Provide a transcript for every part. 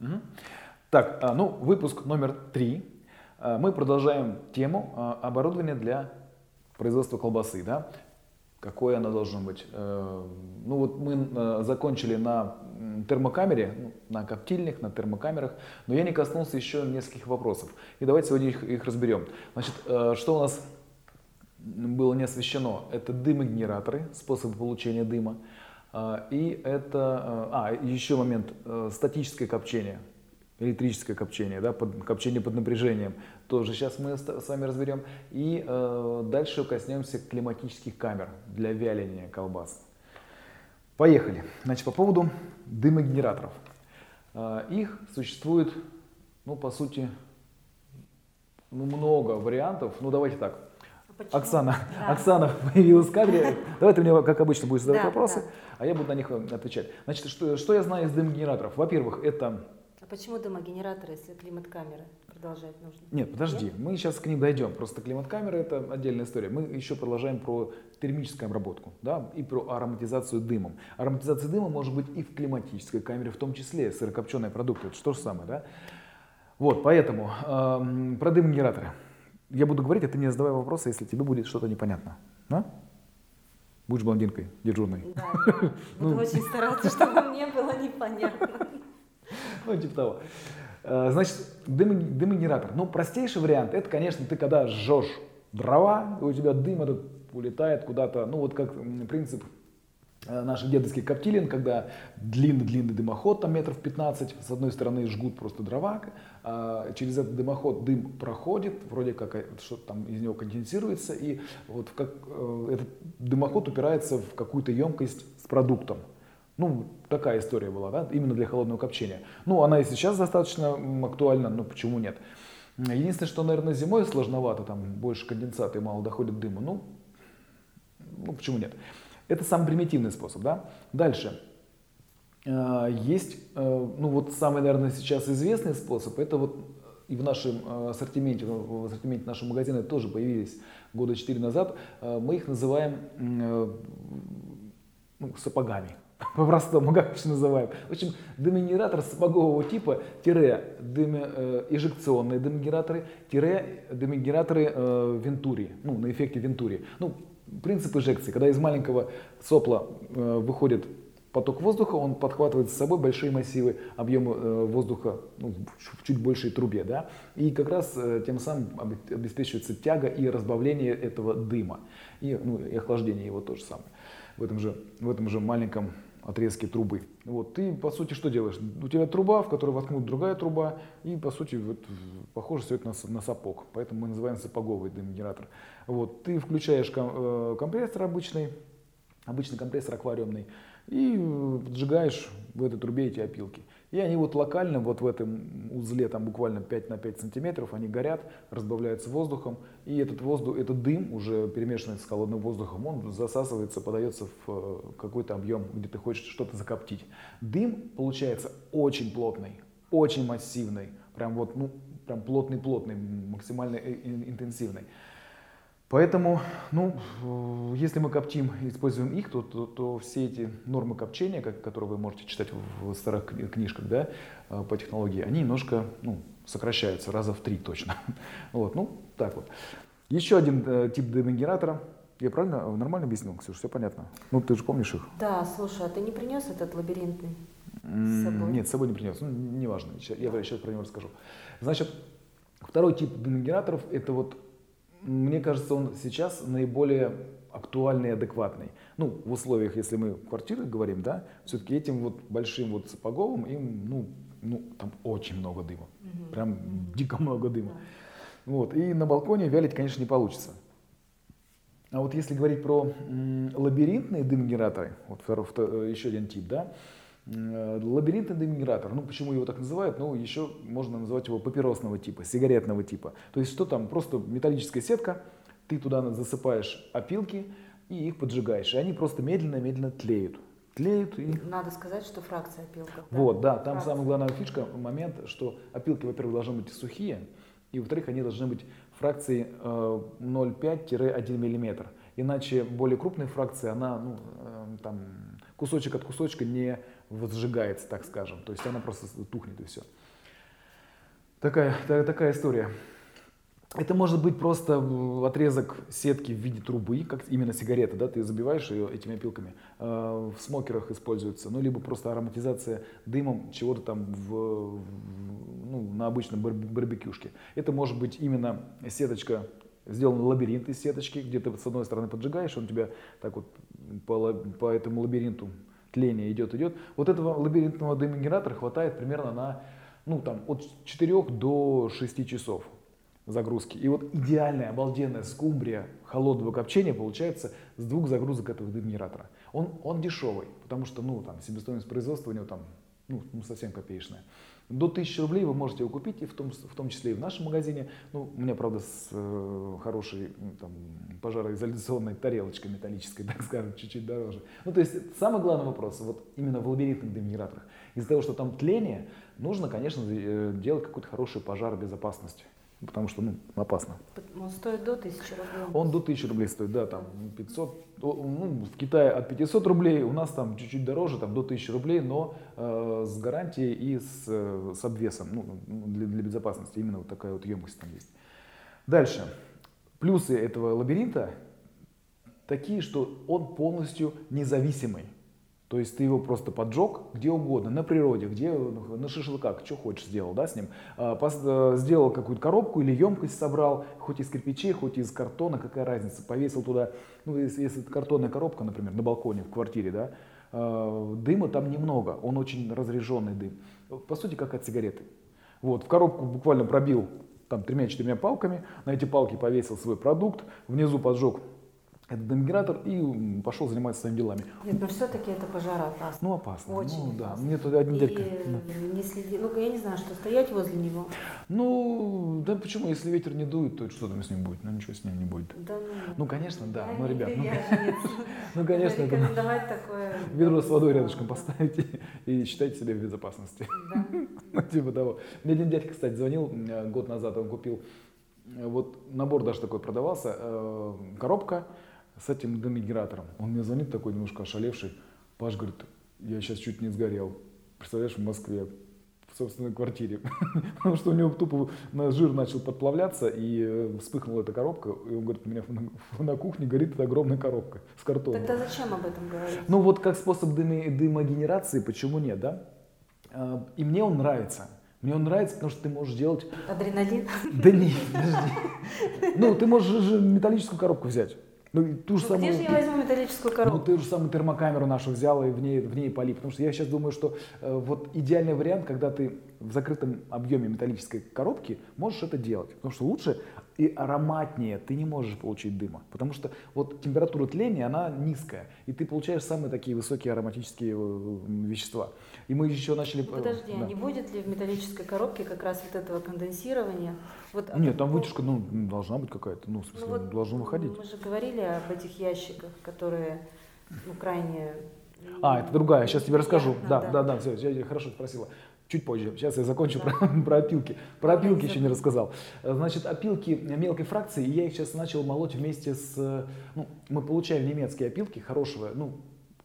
Мгм. Так, а, ну, выпуск номер три. А, Мы продолжаем тему а, оборудования для производства колбасы, да? Какое оно должно быть? Э, Ну вот мы э, закончили на термокамере, ну, на коптильник, на термокамерах, но я не коснулся еще нескольких вопросов. И давайте сегодня их, их разберем. Значит, э, что у нас было не освещено? Это дымогенераторы, способы получения дыма. А, И это, э, а, еще момент, э, статическое копчение, электрическое копчение, да, под, копчение под напряжением, тоже сейчас мы с вами разберем. И э, дальше коснемся климатических камер для вяления колбас. Поехали. Значит, по поводу дымогенераторов. Э, Их существует, ну, по сути, ну, много вариантов. Ну, давайте так. Почему? Оксана, Да. Оксана появилась в кадре. Давай ты мне, как обычно, будешь задавать Да, вопросы, да. а я буду на них э, отвечать. Значит, что, что я знаю из дымогенераторов? Во-первых, это... А почему дымогенераторы, если климат-камеры продолжать нужно? Нет, подожди, мы сейчас к ним дойдем. Просто климат-камера это отдельная история. Мы еще продолжаем про термическую обработку, да, и про ароматизацию дымом. Ароматизация дыма может быть и в климатической камере, в том числе сырокопченые продукты. Это что же самое, да? Вот, поэтому эм, про дымогенераторы. Я буду говорить, а ты не задавай вопросы, если тебе будет что-то непонятно. А? Будешь блондинкой, дежурной. Да, я буду Ну. очень стараться, чтобы мне было непонятно. Ну, типа того. Э, Значит, дымо- дымогенератор. Ну, простейший вариант, это, конечно, ты когда жжешь дрова, и у тебя дым этот улетает куда-то, ну, вот как принцип наших дедовских коптилин, когда длинный-длинный дымоход, там метров 15, с одной стороны жгут просто дрова, а через этот дымоход дым проходит, вроде как э, что-то там из него конденсируется, и вот как, э, этот дымоход упирается в какую-то емкость с продуктом. Ну, такая история была, да, именно для холодного копчения. Ну, она и сейчас достаточно актуальна, но почему нет? Единственное, что, наверное, зимой сложновато, там больше конденсата и мало доходит дыма. Ну, ну, почему нет? Это самый примитивный способ, да? Дальше. Э, Есть, э, ну вот самый, наверное, сейчас известный способ, это вот и в нашем э, ассортименте, в ассортименте нашего магазина тоже появились года 4 назад, мы их называем ну, сапогами. По-простому, как их называем. В общем, дымогенератор сапогового типа, тире дымо, э, эжекционные дымогенераторы, тире дымогенераторы э, Вентури, ну, на эффекте Вентури. Ну, принцип эжекции, когда из маленького сопла э, выходит поток воздуха, он подхватывает с собой большие массивы объема э, воздуха ну, в чуть большей трубе, да, и как раз э, тем самым обе- обеспечивается тяга и разбавление этого дыма, и, ну, и охлаждение его тоже самое. В этом же, в этом же маленьком отрезке трубы. Вот, ты, по сути, что делаешь? У тебя труба, в которую воткнут другая труба, и, по сути, вот, похоже все это на, на сапог, поэтому мы называем сапоговый дымогенератор. Вот, ты включаешь ком- э, компрессор обычный, обычный компрессор аквариумный, и э, поджигаешь в этой трубе эти опилки. И они вот локально, вот в этом узле, там буквально 5 на 5 сантиметров, они горят, разбавляются воздухом, и этот воздух, этот дым, уже перемешанный с холодным воздухом, он засасывается, подается в э, какой-то объем, где ты хочешь что-то закоптить. Дым получается очень плотный, очень массивный, прям вот, ну, прям плотный-плотный, максимально э- интенсивный. Поэтому, ну, если мы коптим используем их, то, то, то все эти нормы копчения, как, которые вы можете читать в, в старых кни- книжках, да, э, по технологии, они немножко, ну, сокращаются раза в три точно. Вот, ну, так вот. Еще один э, тип дымогенератора. Я правильно, э, нормально объяснил, Ксюша, все понятно? Ну, ты же помнишь их? Да, слушай, а ты не принес этот лабиринтный? М, собой? Нет, с собой не принес. Ну, неважно, я сейчас про него расскажу. Значит, второй тип дымогенераторов, это вот, мне кажется, он сейчас наиболее актуальный и адекватный. Ну, в условиях, если мы квартиры говорим, да, все-таки этим вот большим вот сапоговым, им, ну, ну, там очень много дыма. Прям дико много дыма. Вот. И на балконе вялить, конечно, не получится. А вот если говорить про лабиринтные дымогенераторы, вот второй, вто- э, еще один тип, да, лабиринтный дымогенератор, ну почему его так называют, ну еще можно назвать его папиросного типа, сигаретного типа. То есть что там, просто металлическая сетка, ты туда засыпаешь опилки и их поджигаешь, и они просто медленно-медленно тлеют. Тлеют и Надо сказать, что фракция опилков. вот, да, там Фракция. самая главная фишка, момент, что опилки, во-первых, должны быть сухие, и, во-вторых, они должны быть фракции э, 0,5-1 мм. Иначе более крупная фракция, она, ну, э, там, кусочек от кусочка не возжигается, так скажем. То есть она просто тухнет и все. Такая, такая история. Это может быть просто отрезок сетки в виде трубы, как именно сигарета, да, ты забиваешь ее этими опилками. Э, в смокерах используется, ну, либо просто ароматизация дымом чего-то там в, ну, на обычном барбекюшке. Это может быть именно сеточка, сделан лабиринт из сеточки, где ты с одной стороны поджигаешь, он тебя так вот по, по этому лабиринту тления идет, идет. Вот этого лабиринтного дымогенератора хватает примерно на, ну, там, от 4 до 6 часов загрузки. И вот идеальная, обалденная скумбрия холодного копчения получается с двух загрузок этого дымгенератора. Он, он дешевый, потому что ну, там, себестоимость производства у него там, ну, ну, совсем копеечная. До 1000 рублей вы можете его купить, и в том, в том числе и в нашем магазине. Ну, у меня, правда, с э, хорошей там, пожароизоляционной тарелочкой металлической, так скажем, чуть-чуть дороже. Ну, то есть самый главный вопрос, вот именно в лабиринтных дымгенераторах. Из-за того, что там тление, нужно, конечно, э, делать какой-то хороший пожар безопасности потому что ну, опасно. Он стоит до 1000 рублей? Он до 1000 рублей стоит, да, там 500, ну, в Китае от 500 рублей, у нас там чуть-чуть дороже, там до 1000 рублей, но э, с гарантией и с, э, с обвесом, ну, для, для безопасности, именно вот такая вот емкость там есть. Дальше. Плюсы этого лабиринта такие, что он полностью независимый. То есть ты его просто поджег где угодно, на природе, где, на шашлыках, что хочешь сделал, да, с ним. А, э, сделал какую-то коробку или емкость собрал, хоть из кирпичей, хоть из картона, какая разница. Повесил туда, ну, если, если это картонная коробка, например, на балконе в квартире, да, а, дыма там немного, он очень разряженный дым. По сути, как от сигареты. Вот, в коробку буквально пробил там тремя-четырьмя палками, на эти палки повесил свой продукт, внизу поджег этот дымогенератор и пошел заниматься своими делами. Нет, но все-таки это пожароопасно. Ну, опасно. Очень ну, да. опасно. Мне тут один и дядька. Ну. не следи, ну я не знаю, что стоять возле него. Ну, да почему, если ветер не дует, то что там с ним будет? Ну, ничего с ним не будет. Да, ну, ну конечно, да. Я ну, ребят, ну, ну, конечно, это рекомендовать такое. ведро с водой рядышком поставите и считайте себя в безопасности. Да. Ну, типа того. Мне один дядька, кстати, звонил э, год назад, он купил, э, вот набор даже такой продавался, э, коробка, с этим дымогенератором. Он мне звонит такой немножко ошалевший. Паш говорит, я сейчас чуть не сгорел. Представляешь, в Москве, в собственной квартире. Потому что у него тупо жир начал подплавляться, и э, вспыхнула эта коробка. И он говорит, у меня на кухне горит эта огромная коробка с картоном. Тогда зачем об этом говорить? Ну вот как способ дымо дымогенерации, почему нет, да? А, и мне он нравится. Мне он нравится, потому что ты можешь делать... Адреналин? Да нет, подожди. Ну, ты можешь же металлическую коробку взять. Ну, ту же ну, самую, где же я возьму металлическую коробку? Ну, ты же самую термокамеру нашу взяла и в ней, в ней полив. Потому что я сейчас думаю, что э, вот идеальный вариант, когда ты в закрытом объеме металлической коробки можешь это делать. Потому что лучше и ароматнее ты не можешь получить дыма. Потому что вот температура тления, она низкая. И ты получаешь самые такие высокие ароматические э, вещества. И мы еще начали... Ну, подожди, да. а не будет ли в металлической коробке как раз вот этого конденсирования? Вот, Нет, там вытяжка ну, должна быть какая-то, ну, в смысле, ну, вот должно выходить. Мы же говорили об этих ящиках, которые ну, крайне... А, это другая, сейчас тебе расскажу. Да, да, да, да, все, я хорошо спросила. Чуть позже. Сейчас я закончу да. про, про опилки. Про опилки еще не рассказал. Значит, опилки мелкой фракции, я их сейчас начал молоть вместе с... Ну, мы получаем немецкие опилки хорошего, ну,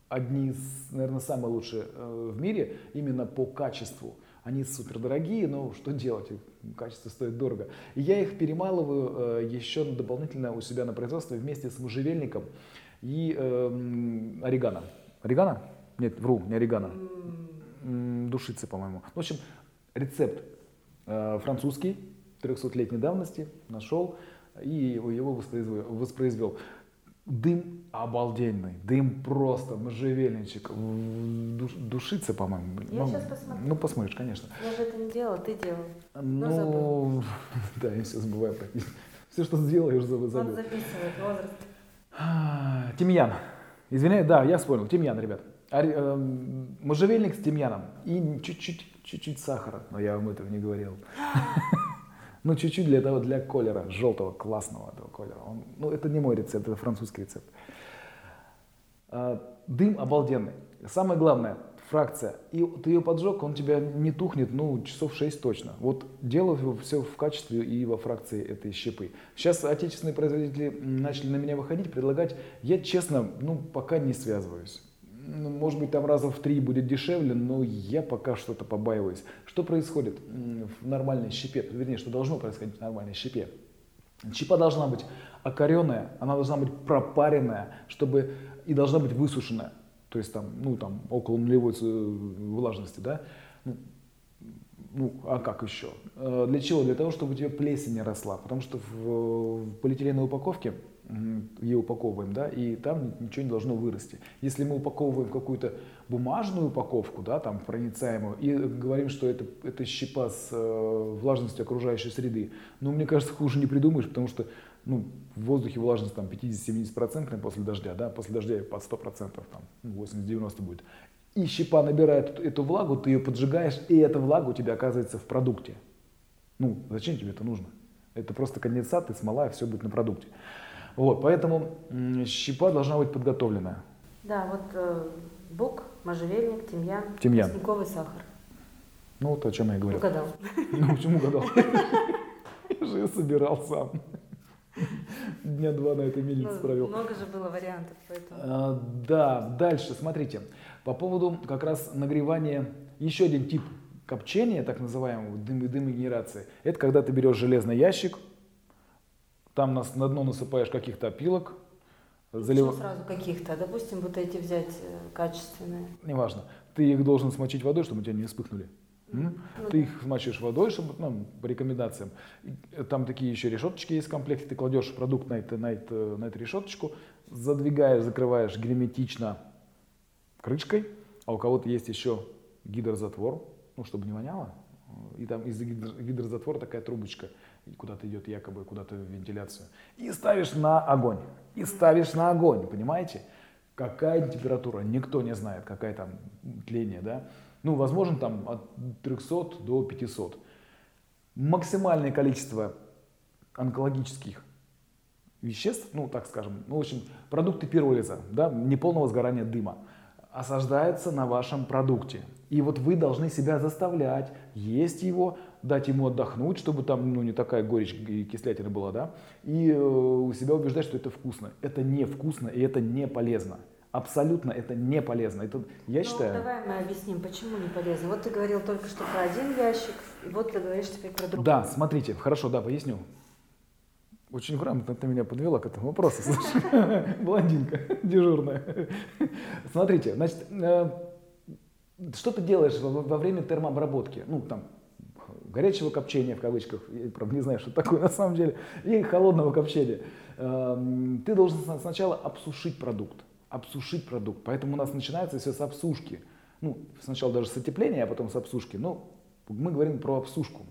одни из, наверное, самые лучшие э, в мире именно по качеству. Они супер дорогие, но что делать, качество стоит дорого. И я их перемалываю э, еще дополнительно у себя на производстве вместе с можжевельником и э, орегано. Орегано? Нет, вру, не орегано. Душицы, по-моему. В общем, рецепт э, французский, 300-летней давности, нашел и его воспроизвел. Дым обалденный, дым просто, можжевельничек, душ, душится, по-моему. Я ну, сейчас посмотрю. Ну, посмотришь, конечно. Я же это не делала, ты делал. Ну, да, я все забываю практически. Все, что сделал, я уже забыл. Он записывает возраст. Тимьян. Извиняюсь, да, я вспомнил. Тимьян, ребят. Э, можжевельник с тимьяном и чуть-чуть, чуть-чуть сахара, но я вам этого не говорил. Ну, чуть-чуть для того, для колера, желтого, классного этого колера. Он, ну, это не мой рецепт, это французский рецепт. А, дым обалденный. Самое главное, фракция. И ты ее поджег, он тебя не тухнет, ну, часов 6 точно. Вот делаю все в качестве и во фракции этой щепы. Сейчас отечественные производители начали на меня выходить, предлагать. Я, честно, ну, пока не связываюсь. Ну, может быть, там раза в три будет дешевле, но я пока что-то побаиваюсь. Что происходит в нормальной щепе? Вернее, что должно происходить в нормальной щепе? Щепа должна быть окоренная, она должна быть пропаренная, чтобы и должна быть высушенная. То есть там, ну, там около нулевой влажности, да? Ну, ну, а как еще? Э, для чего? Для того, чтобы у тебя плесень не росла. Потому что в полиэтиленовой упаковке ее упаковываем, да, и там ничего не должно вырасти. Если мы упаковываем какую-то бумажную упаковку, да, там проницаемую, и говорим, что это, это щепа с э, влажностью окружающей среды, ну, мне кажется, хуже не придумаешь, потому что ну, в воздухе влажность там 50-70% после дождя, да, после дождя под 100%, там 80-90 будет. И щепа набирает эту влагу, ты ее поджигаешь, и эта влага у тебя оказывается в продукте. Ну, зачем тебе это нужно? Это просто конденсат и смола, и все будет на продукте. Вот, поэтому щепа должна быть подготовленная. Да, вот э, бук, можжевельник, тимьян, тимьян. тростниковый сахар. Ну, вот о чем я говорю. Угадал. Ну, почему угадал? Я же собирал сам. Дня два на этой мельнице ну, провел. Много же было вариантов, поэтому. А, да, дальше, смотрите. По поводу как раз нагревания, еще один тип копчения, так называемого дым, дымогенерации. Это когда ты берешь железный ящик, там нас, на дно насыпаешь каких-то опилок. Залив... сразу каких-то? Допустим, вот эти взять э, качественные. Неважно. Ты их должен смочить водой, чтобы у тебя не вспыхнули. Ну, ты их смочишь водой, чтобы, ну, по рекомендациям. Там такие еще решеточки есть в комплекте. Ты кладешь продукт на, это, на, это, на эту решеточку, задвигаешь, закрываешь герметично крышкой. А у кого-то есть еще гидрозатвор, ну, чтобы не воняло. И там из гидрозатвора такая трубочка куда-то идет якобы, куда-то в вентиляцию. И ставишь на огонь. И ставишь на огонь, понимаете? Какая температура, никто не знает, какая там тление, да? Ну, возможно, там от 300 до 500. Максимальное количество онкологических веществ, ну, так скажем, ну, в общем, продукты пиролиза, да, неполного сгорания дыма, осаждается на вашем продукте. И вот вы должны себя заставлять есть его, дать ему отдохнуть, чтобы там ну, не такая горечь и кислятина была, да, и э, у себя убеждать, что это вкусно. Это невкусно и это не полезно. Абсолютно это не полезно. Это, я ну, считаю... Давай мы объясним, почему не полезно. Вот ты говорил только что про один ящик, и вот ты говоришь теперь про другой. Да, смотрите, хорошо, да, поясню. Очень грамотно ты меня подвела к этому вопросу, слушай. Блондинка дежурная. Смотрите, значит, э, что ты делаешь во время термообработки? Ну, там, горячего копчения в кавычках, я, правда, не знаю, что такое на самом деле, и холодного копчения. Эм, ты должен сначала обсушить продукт обсушить продукт. Поэтому у нас начинается все с обсушки. Ну, сначала даже с отепления, а потом с обсушки. Но мы говорим про обсушку.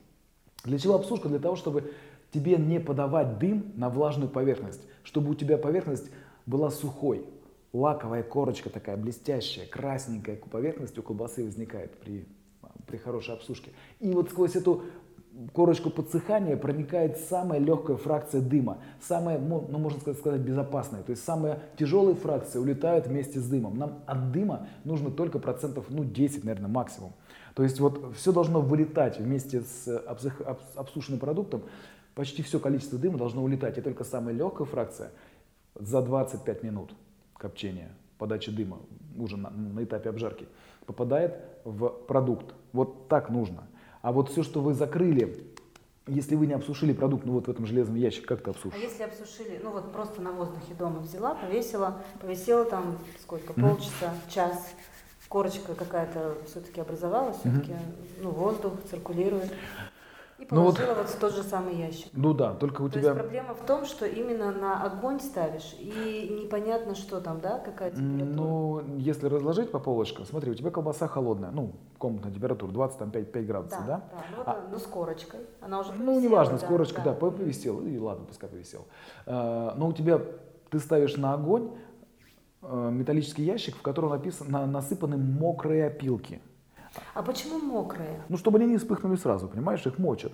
Для чего обсушка? Для того, чтобы тебе не подавать дым на влажную поверхность, чтобы у тебя поверхность была сухой. Лаковая корочка такая блестящая, красненькая поверхность у колбасы возникает при, при хорошей обсушке. И вот сквозь эту корочку подсыхания проникает самая легкая фракция дыма, самая, ну, можно сказать, безопасная. То есть самые тяжелые фракции улетают вместе с дымом. Нам от дыма нужно только процентов, ну, 10, наверное, максимум. То есть вот все должно вылетать вместе с обсушенным продуктом. Почти все количество дыма должно улетать. И только самая легкая фракция за 25 минут копчения, подачи дыма, уже на, на этапе обжарки, попадает в продукт. Вот так нужно. А вот все, что вы закрыли, если вы не обсушили продукт, ну вот в этом железном ящике, как ты обсушишь? А если обсушили, ну вот просто на воздухе дома взяла, повесила, повесила там сколько, полчаса, час, корочка какая-то все-таки образовалась, все-таки, ну воздух циркулирует. И положила ну, вот, вот в тот же самый ящик. Ну да, только у То тебя... есть проблема в том, что именно на огонь ставишь, и непонятно, что там, да, какая температура. Ну, если разложить по полочкам, смотри, у тебя колбаса холодная, ну, комнатная температура, 25 5 градусов, да? Да, да. Ну, а, ну, с корочкой, она уже повисела, Ну, неважно, да, с корочкой, да, да повисела, и ладно, пускай повисела. А, но у тебя, ты ставишь на огонь а, металлический ящик, в котором написано, насыпаны мокрые опилки. А почему мокрые? Ну, чтобы они не вспыхнули сразу, понимаешь, их мочат.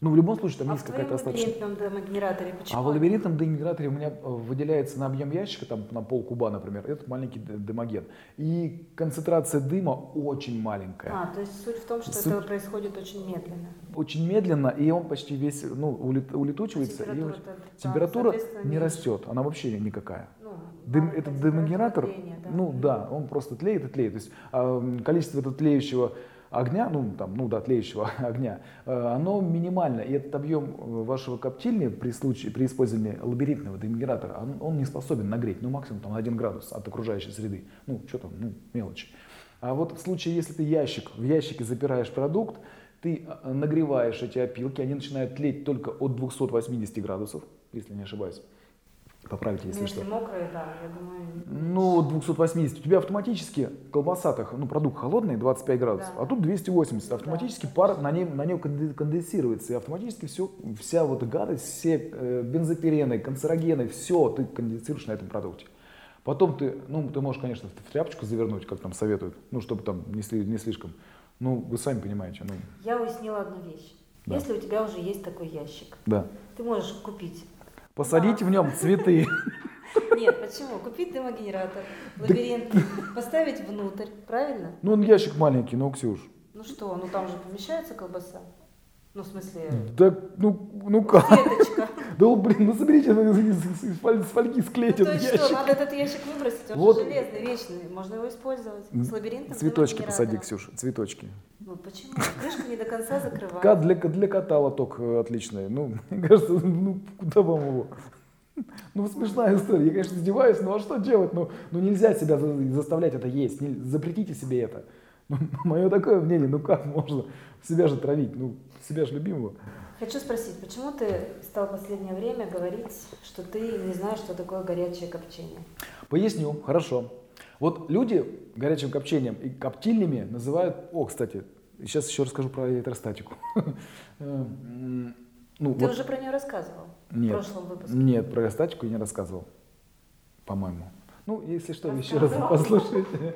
Ну, в любом случае, там а есть какая-то остаточная... А в демогенераторе почему? А в лабиринтном демогенераторе у меня э, выделяется на объем ящика, там на пол куба, например, этот маленький демоген. И концентрация дыма очень маленькая. А, то есть суть в том, что суть... это происходит очень медленно. Очень медленно, и он почти весь, ну, улетучивается. Температура, и температура не растет, она вообще никакая. Ну, дым, А, этот это дымогенератор, да. ну да, он просто тлеет и тлеет. То есть м, количество этого тлеющего огня, ну там, ну да, тлеющего огня, э, оно минимально. И этот объем э, вашего коптильни при случае, при использовании лабиринтного дымогенератора, он, он не способен нагреть, ну максимум там 1 градус от окружающей среды. Ну что там, ну мелочи. А вот в случае, если ты ящик, в ящике запираешь продукт, ты э, нагреваешь эти опилки, они начинают тлеть только от 280 градусов, если не ошибаюсь. Поправите, если если что. мокрые, да, я думаю. Ну, 280. У тебя автоматически колбаса-то, ну, продукт холодный, 25 градусов, Да. а тут 280. Да. Автоматически пар на нем, на нем конде- конденсируется, и автоматически все, вся вот гадость, все э, бензопирены, канцерогены, все ты конденсируешь на этом продукте. Потом ты, ну, ты можешь, конечно, в тряпочку завернуть, как там советуют, ну, чтобы там не, не слишком. Ну, вы сами понимаете, ну, Я уяснила одну вещь. Да. Если у тебя уже есть такой ящик, да. ты можешь купить. Посадите в нем цветы. Нет, почему? Купить дымогенератор, лабиринт, поставить внутрь, правильно? Ну, он ящик маленький, ну, Ксюш. Ну что, ну там же помещается колбаса? Ну, в смысле, Да, ну, ну как? клеточка. Да, блин, ну соберите, ну, фольги Ну, этот то есть что, ящик. надо этот ящик выбросить, он Вот. же железный, вечный, можно его использовать. С лабиринтом Цветочки посади. Ксюша, цветочки. Ну почему? Крышка не до конца закрывается. Для, для кота лоток э, отличный. Ну, мне кажется, ну, куда вам его? Ну, смешная история. Я, конечно, издеваюсь, но а что делать? Ну, ну нельзя себя за- заставлять это есть. Не- запретите себе это. Ну, мое такое мнение, ну как можно себя же травить? Ну, себя же любимого. Хочу спросить, почему ты стал в последнее время говорить, что ты не знаешь, что такое горячее копчение? Поясню, хорошо. Вот люди горячим копчением и коптильнями называют... О, кстати, сейчас еще расскажу про электростатику. Э, м, Ну, Ты вот- уже про нее рассказывал Нет. в прошлом выпуске. Нет, про статику я не рассказывал, по-моему. Ну, если что, еще раз послушайте.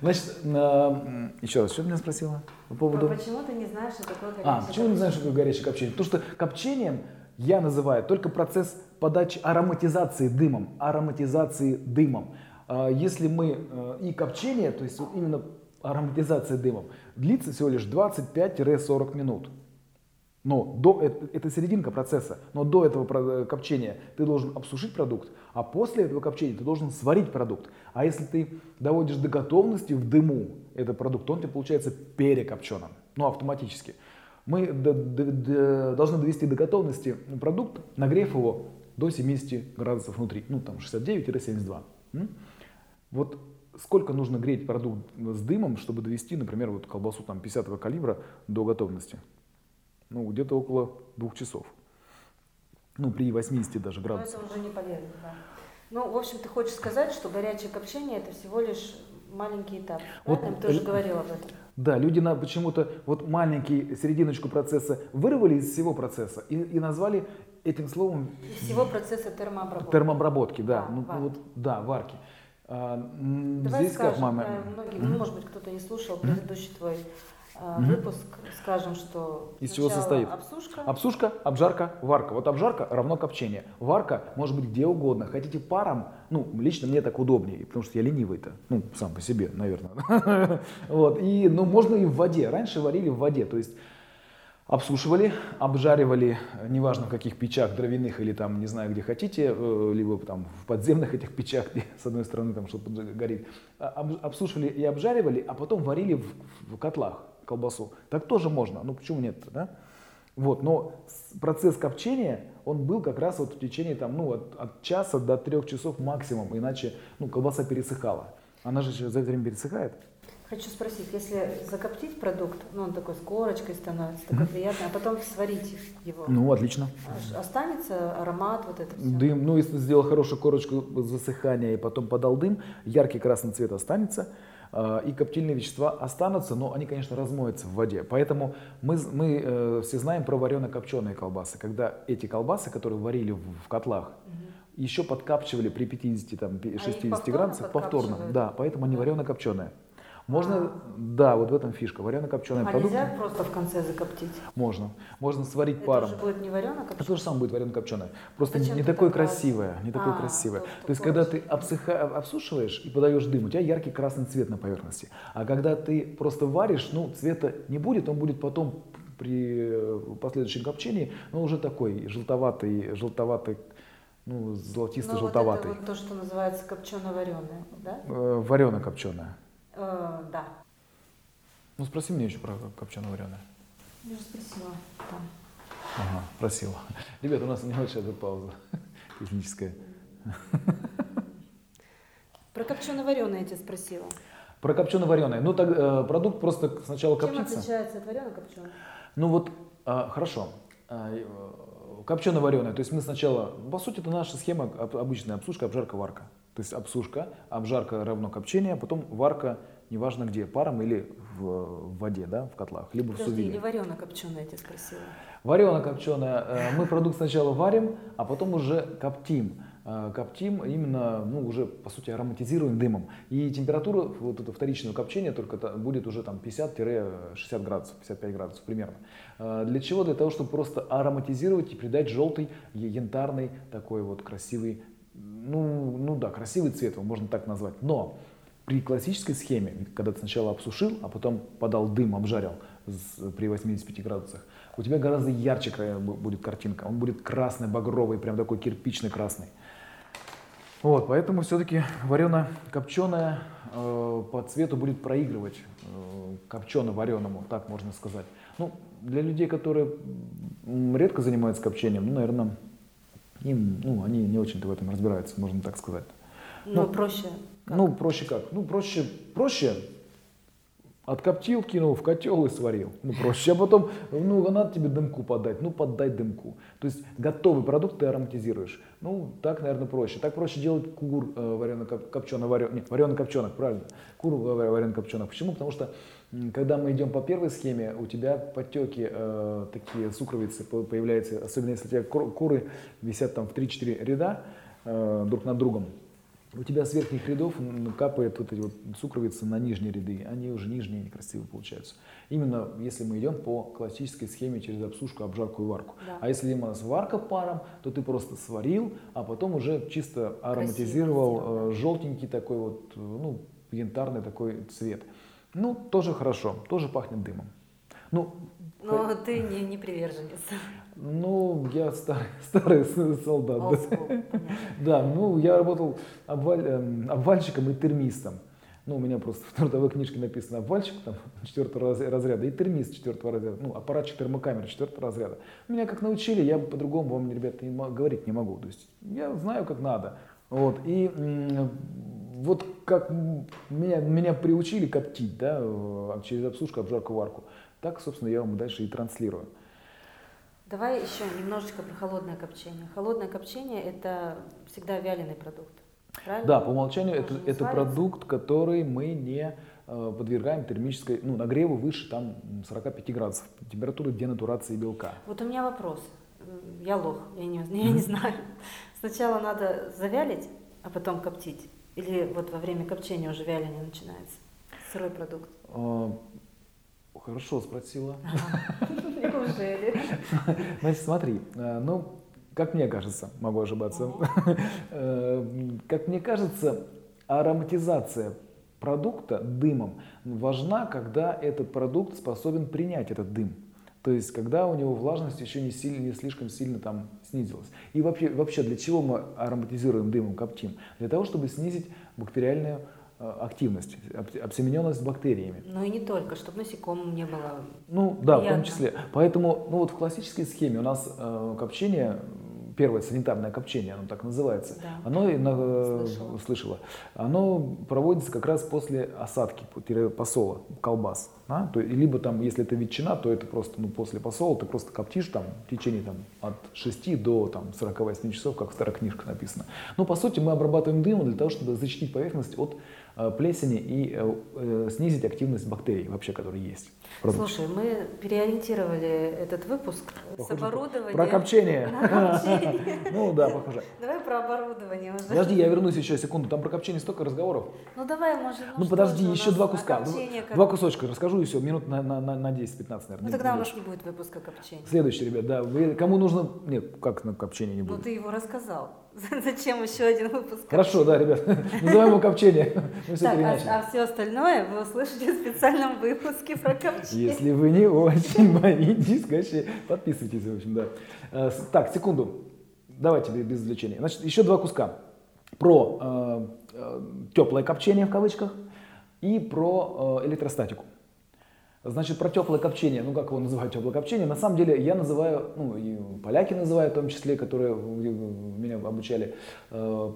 Значит, на- м, еще раз, что ты меня спросила по поводу... Почему ты не знаешь, что такое горячее А, почему не знаешь, что такое горячее копчение? Потому что копчением я называю только процесс подачи ароматизации дымом, ароматизации дымом. А Если мы э, и копчение, то есть именно ароматизация дымом, длится всего лишь 25-40 минут. Но до, это, это серединка процесса, но до этого про- копчения ты должен обсушить продукт, а после этого копчения ты должен сварить продукт. А если ты доводишь до готовности в дыму этот продукт, то он тебе получается перекопченным, ну автоматически. Мы д- д- д- должны довести до готовности продукт, нагрев его до 70 градусов внутри, ну там 69-72. М? Вот сколько нужно греть продукт с дымом, чтобы довести, например, вот колбасу там 50 калибра до готовности? Ну, где-то около двух часов. Ну, при 80 даже Но градусах. это уже не полезно, да. Ну, в общем, ты хочешь сказать, что горячее копчение это всего лишь маленький этап. Вот, Правильно? Ты уже говорил об этом. Да, люди на, почему-то вот маленький серединочку процесса вырвали из всего процесса и, и назвали этим словом Из всего процесса термообработки. термообработки, да, Да, ну, варки. вот, да, варки. А, Давай здесь скажем, как мама? э, многие, ну, может быть, кто-то не слушал предыдущий твой Мгм. выпуск, скажем, что Из чего состоит? обсушка, Обсушка, обжарка, варка. Вот обжарка равно копчение. Варка может быть где угодно. Хотите паром, ну, лично мне так удобнее, потому что я ленивый-то, ну, сам по себе, наверное. Вот, и, ну, можно и в воде. Раньше варили в воде, то есть обсушивали, обжаривали, э, неважно в каких печах, дровяных или там, не знаю, где хотите, э, либо там в подземных этих печах, где с одной стороны там что-то горит, об- обсушивали и обжаривали, а потом варили в, в котлах колбасу. Так тоже можно, ну почему нет, да? Вот, но процесс копчения, он был как раз вот в течение там, ну, от, от часа до трех часов максимум, иначе ну, колбаса пересыхала. Она же за это время пересыхает. Хочу спросить, если закоптить продукт, ну он такой с корочкой становится, такой приятный, а потом сварить его, Ну, отлично. аж останется аромат вот это все? Дым, ну если сделал хорошую корочку засыхания и потом подал дым, яркий красный цвет останется, и коптильные вещества останутся, но они, конечно, размоются в воде. Поэтому мы, мы э, все знаем про варено-копченые колбасы, когда эти колбасы, которые варили в, в котлах, еще подкапчивали при 50, там, пи- А их 60 повторно градусах повторно. Да, поэтому они Да. варено-копченые. Можно, А. да, вот в этом фишка. Варено-копченые А продукты нельзя просто в конце закоптить? можно. Можно сварить Это паром. уже будет не варено, Это то же самое будет варено-копченое. Просто Зачем не такое так красивое, не такое А, красивое. то- То, есть, когда ты обсыха- обсушиваешь и подаешь дым, у тебя яркий красный цвет на поверхности. А когда ты просто варишь, ну, цвета не будет, он будет потом при э, последующем копчении, но уже такой желтоватый, желтоватый, ну, золотисто-желтоватый. Ну, вот это вот то, что называется копчено-вареное, да? Э, Варено-копченое. Э, да. Ну, спроси меня еще про копчено-вареное. Я же спросила там. Ага, спросила. Ребята, у нас небольшая тут пауза техническая. Про копчено-вареное я тебя спросила. Про копчено-вареное. Ну, так, э, продукт просто сначала Чем коптится. отличается от варено-копченого? Ну вот, а, хорошо. А, э, Копчено-вареное. То есть мы сначала, по сути, это наша схема об- обычная обсушка, обжарка, варка. То есть обсушка, обжарка равно копчение, а потом варка, неважно где, паром или в, в воде, да, в котлах, либо в Подожди, или сувине. варено-копченое я тебя спросила. Варено-копченое. э, Мы продукт сначала варим, а потом уже коптим. Э, Коптим именно, ну, уже, по сути, ароматизируем дымом. И температура вот это вторичного копчения только будет уже там 50-60 градусов, 55 градусов примерно. Э, Для чего? Для того, чтобы просто ароматизировать и придать желтый, янтарный, такой вот красивый, ну, ну да, красивый цвет, его можно так назвать. Но при классической схеме, когда ты сначала обсушил, а потом подал дым, обжарил при 85 градусах, у тебя гораздо ярче будет картинка. Он будет красный, багровый, прям такой кирпичный красный. Вот, поэтому все-таки варено-копченое э, по цвету будет проигрывать э, копчено-вареному, так можно сказать. Ну, для людей, которые редко занимаются копчением, ну, наверное, им, ну, они не очень-то в этом разбираются, можно так сказать. Ну, Ну, проще. как? Ну, проще как? Ну, проще, проще откоптил, кинул в котел и сварил. Ну, проще. А потом, ну, надо тебе дымку подать. Ну, поддай дымку. То есть готовый продукт ты ароматизируешь. Ну, так, наверное, проще. Так проще делать кур э, варено-копченых, варен... нет, варено-копченых, правильно. Кур варено-копченых. Почему? Потому что, когда мы идем по первой схеме, у тебя подтеки э, такие сукровицы по- появляются, особенно если у тебя кур- куры висят там в 3-4 ряда э, друг над другом. У тебя с верхних рядов капает вот эти вот сукровицы на нижние ряды, они уже нижние некрасивые получаются. Именно если мы идем по классической схеме через обсушку, обжарку и варку. Да. А если у нас варка паром, то ты просто сварил, а потом уже чисто ароматизировал сделал, э, желтенький такой вот, ну, янтарный такой цвет. Ну, тоже хорошо, тоже пахнет дымом. Ну, Но ты не, не приверженец. ну, я старый, старый солдат. да. Old school, понятно. Да, ну я работал обваль- эм, обвальщиком и термистом. Ну, у меня просто в трудовой книжке написано обвальщик там, четвертого раз- разряда и термист четвертого разряда, ну, аппаратчик термокамеры четвертого разряда. Меня как научили, я по-другому вам, ребята, не говорить не могу. То есть я знаю, как надо. Вот, и вот как меня, меня приучили коптить, да, э, через обсушку, обжарку, варку, так, собственно, я вам дальше и транслирую. Давай еще немножечко про холодное копчение. Холодное копчение – это всегда вяленый продукт. Правильно? Да, по умолчанию это, это сварится. продукт, который мы не э, подвергаем термической, ну, нагреву выше там м, 45 градусов, температуры денатурации белка. Вот у меня вопрос. Я лох, я не, я не знаю. Сначала надо завялить, а потом коптить? Или вот во время копчения уже вяление начинается? Сырой продукт. Хорошо спросила. Неужели? Значит, смотри, э, ну, как мне кажется, могу ошибаться, Э, как мне кажется, ароматизация продукта дымом важна, когда этот продукт способен принять этот дым. То есть, когда у него влажность еще не, сильно, не слишком сильно там снизилась. И вообще, вообще, для чего мы ароматизируем дымом, коптим? Для того, чтобы снизить бактериальную активность, об- обсемененность бактериями. Ну и не только, чтобы насекомым не было. Ну да, в том Приятно. числе. Поэтому, ну вот в классической схеме у нас э, копчение, первое санитарное копчение, оно так называется, Да. оно на- э, Слышала. слышала, оно проводится как раз после осадки, посола колбас. да. То, либо там, если это ветчина, то это просто ну, после посола ты просто коптишь там в течение там, от 6 до там, 48 часов, как в старых книжках написано. Но по сути мы обрабатываем дымом для того, чтобы защитить поверхность от э, плесени и э, э, снизить активность бактерий вообще, которые есть. Слушай, мы переориентировали этот выпуск с Похоже, оборудованием. Про копчение. Ну да, похоже. Давай про оборудование уже. Подожди, я вернусь еще секунду. Там про копчение столько разговоров. Ну давай, может, Ну подожди, еще два куска. Два кусочка расскажу и все. Минут на, на, на, на 10-15, наверное. Ну тогда у нас не будет выпуска копчения. Следующий, ребят, да. Кому нужно... Нет, как на копчение не Ну будет? ты его рассказал. Зачем еще один выпуск? Хорошо, да, ребят. Называем его копчение. Мы все Так, переначали. а, все остальное вы услышите в специальном выпуске про копчение. Если вы не очень боитесь, конечно, подписывайтесь, в общем, да. Э, Так, секунду. давайте без извлечения. Значит, еще два куска. Про э, э, теплое копчение в кавычках и про э, электростатику. Значит, про теплое копчение, ну как его называют теплое копчение, на самом деле я называю, ну и поляки называют в том числе, которые меня обучали, э,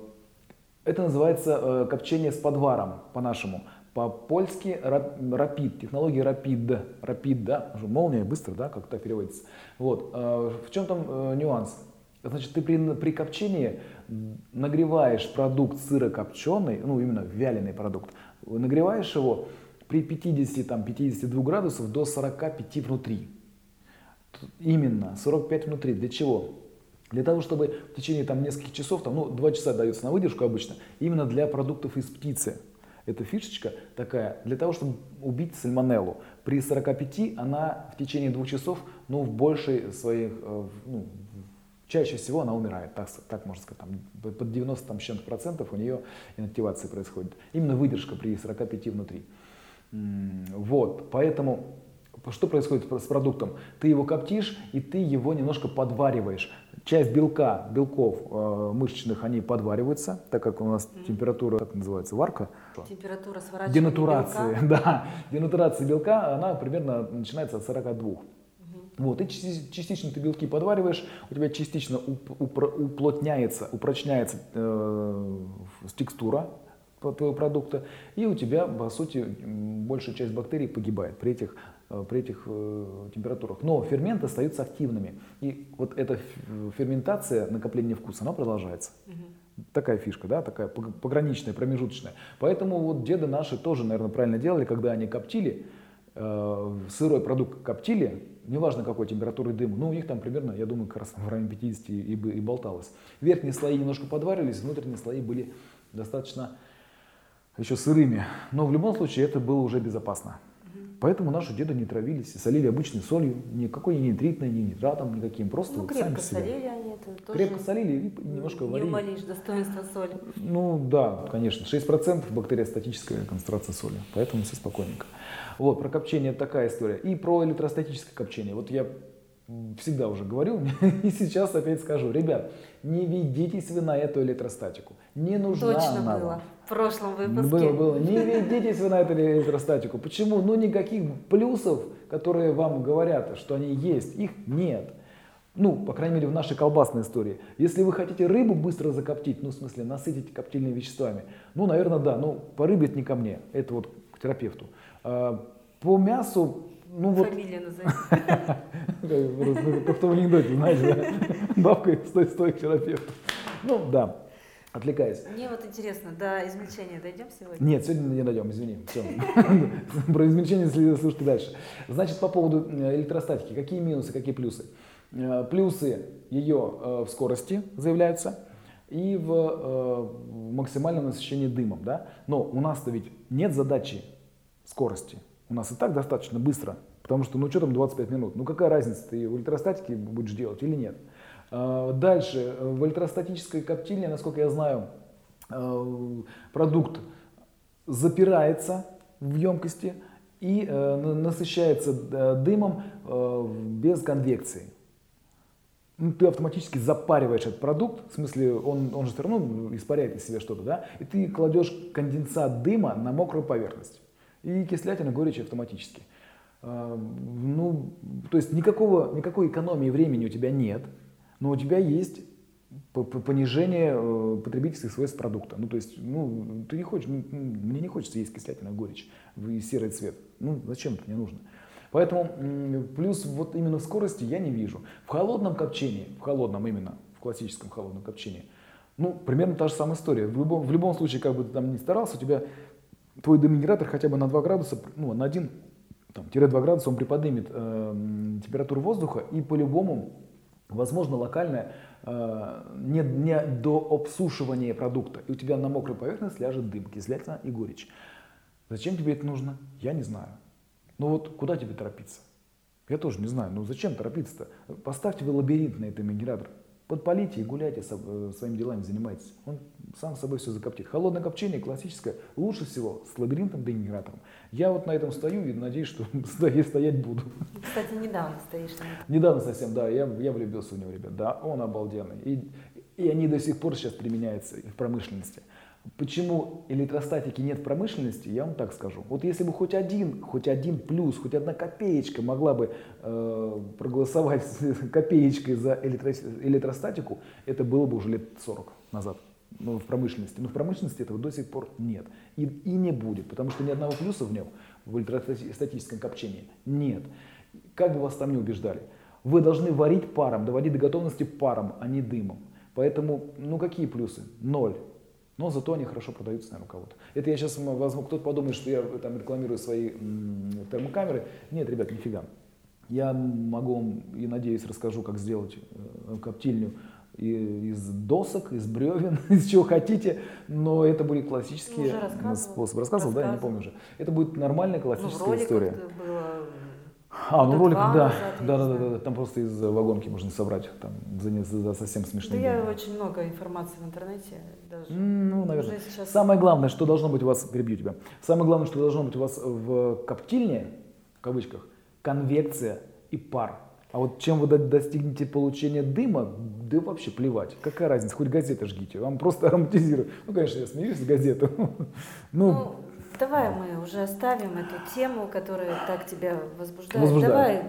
это называется э, копчение с подваром по-нашему. По-польски рапид, технология рапид, рапид, да, молния, быстро, да, как так переводится. Вот, э, в чем там нюанс? Значит, ты при, при копчении нагреваешь продукт сырокопченый, ну именно вяленый продукт, нагреваешь его при 50-52 градусов до 45 внутри. Именно 45 внутри. Для чего? Для того, чтобы в течение там, нескольких часов, там, ну, 2 часа дается на выдержку обычно, именно для продуктов из птицы. Эта фишечка такая, для того, чтобы убить сальмонеллу. При 45 она в течение двух часов, ну, в большей своих, э, ну, чаще всего она умирает, так, так можно сказать, там, под 90 там, чем-то процентов у нее инактивация происходит. Именно выдержка при 45 внутри. Вот, поэтому что происходит с продуктом? Ты его коптишь, и ты его немножко подвариваешь. Часть белка, белков э, мышечных, они подвариваются, так как у нас mm-hmm. температура, как называется, варка? Температура сворачивания Денатурации, белка. да. Денатурация белка, она примерно начинается от 42. Вот, и частично ты белки подвариваешь, у тебя частично уплотняется, упрочняется э, текстура твоего продукта, и у тебя, по сути, большая часть бактерий погибает при этих, э, при этих э, температурах. Но ферменты остаются активными. И вот эта ферментация, накопление вкуса, она продолжается. Угу. Такая фишка, да, такая пограничная, промежуточная. Поэтому вот деды наши тоже, наверное, правильно делали, когда они коптили, э, сырой продукт коптили, неважно какой температуры дым, ну у них там примерно, я думаю, как раз в районе 50 и, и болталось. Верхние слои немножко подварились, внутренние слои были достаточно еще сырыми. Но в любом случае это было уже безопасно. Поэтому наши деды не травились и солили обычной солью, никакой не нитритной, ни нитратом, никаким, просто ну, вот крепко сами солили они это тоже Крепко солили и немножко не варили. Не умолишь достоинство соли. Ну да, конечно, 6% бактериостатическая концентрация соли, поэтому все спокойненько. Вот, про копчение такая история. И про электростатическое копчение. Вот я всегда уже говорил, и сейчас опять скажу, ребят, не ведитесь вы на эту электростатику. Не нужна Точно она было. вам. В прошлом выпуске. Было, было. Не ведитесь вы на эту электростатику. Почему? Ну никаких плюсов, которые вам говорят, что они есть, их нет. Ну, по крайней мере, в нашей колбасной истории. Если вы хотите рыбу быстро закоптить, ну, в смысле, насытить коптильными веществами, ну, наверное, да. Ну, по рыбе это не ко мне, это вот к терапевту. А, по мясу, ну вот... Фамилия назови. Как в том анекдоте, знаете, бабка стой, стой к терапевту. Ну, да отвлекаясь. Мне вот интересно, до измельчения дойдем сегодня? Нет, сегодня не дойдем, извини. Все. Про измельчение слушайте дальше. Значит, по поводу э, электростатики. Какие минусы, какие плюсы? Э, плюсы ее э, в скорости заявляются и в максимальном насыщении дымом. Да? Но у нас-то ведь нет задачи скорости. У нас и так достаточно быстро. Потому что, ну что там 25 минут? Ну какая разница, ты в электростатике будешь делать или нет? А, дальше, в электростатической коптильне, насколько я знаю, а, продукт запирается в емкости и э, насыщается э, дымом э, без конвекции. Ну, ты автоматически запариваешь этот продукт, в смысле он, он же все равно испаряет из себя что-то, да, и ты кладешь конденсат дыма на мокрую поверхность. И кислятина горечь автоматически. Ну, то есть никакого, никакой экономии времени у тебя нет, но у тебя есть понижение э, потребительских свойств продукта. Ну, то есть, ну, ты не хочешь, ну, мне не хочется есть кислятина, горечь серый цвет. Ну, зачем это мне нужно? Поэтому плюс вот именно в скорости я не вижу. В холодном копчении, в холодном именно, в классическом холодном копчении, ну, примерно та же самая история. В любом, в любом случае, как бы ты там ни старался, у тебя твой доминигратор хотя бы на 2 градуса, ну, на 1 там, 2 градуса он приподнимет э, температуру воздуха и по-любому Возможно, локальное э, не, не до обсушивания продукта, и у тебя на мокрой поверхности ляжет дым, кислятина и горечь. Зачем тебе это нужно? Я не знаю. Ну вот куда тебе торопиться? Я тоже не знаю. Ну зачем торопиться-то? Поставьте вы лабиринт на этом генератор. Подпалите и гуляйте э, своими делами, занимайтесь. Он сам собой все закоптит. Холодное копчение классическое лучше всего с лабиринтом дегенератором. Я вот на этом стою и надеюсь, что стоять буду. Кстати, недавно стоишь. Недавно совсем, да, я, я влюбился в него, ребят. Да, он обалденный. И, и они до сих пор сейчас применяются в промышленности. Почему электростатики нет в промышленности, я вам так скажу. Вот если бы хоть один, хоть один плюс, хоть одна копеечка могла бы э, проголосовать копеечкой за электро, электростатику, это было бы уже лет 40 назад ну, в промышленности. Но в промышленности этого до сих пор нет. И, и не будет, потому что ни одного плюса в нем, в электростатическом копчении, нет. Как бы вас там не убеждали, вы должны варить паром, доводить до готовности паром, а не дымом. Поэтому, ну какие плюсы? Ноль. Но зато они хорошо продаются, наверное, у кого-то. Это я сейчас возьму, кто-то подумает, что я там рекламирую свои термокамеры. Нет, ребят, нифига. Я могу вам и надеюсь расскажу, как сделать э, коптильню из досок, из бревен, из чего хотите, но это будет классический способ. Рассказывал, да, я не помню уже. Это будет нормальная классическая ну, история. Было а, ну ролик, да, да, да, да, да, там просто из вагонки можно собрать, там за, за совсем смешные. Да я очень много информации в интернете даже. Ну, наверное. Сейчас... Самое главное, что должно быть у вас, перебью тебя, самое главное, что должно быть у вас в коптильне, в кавычках, конвекция и пар. А вот чем вы достигнете получения дыма, да вообще плевать. Какая разница, хоть газеты жгите, вам просто ароматизируют. Ну, конечно, я смеюсь с газету. ну, ну Давай мы уже оставим эту тему, которая так тебя возбуждает. возбуждает. Давай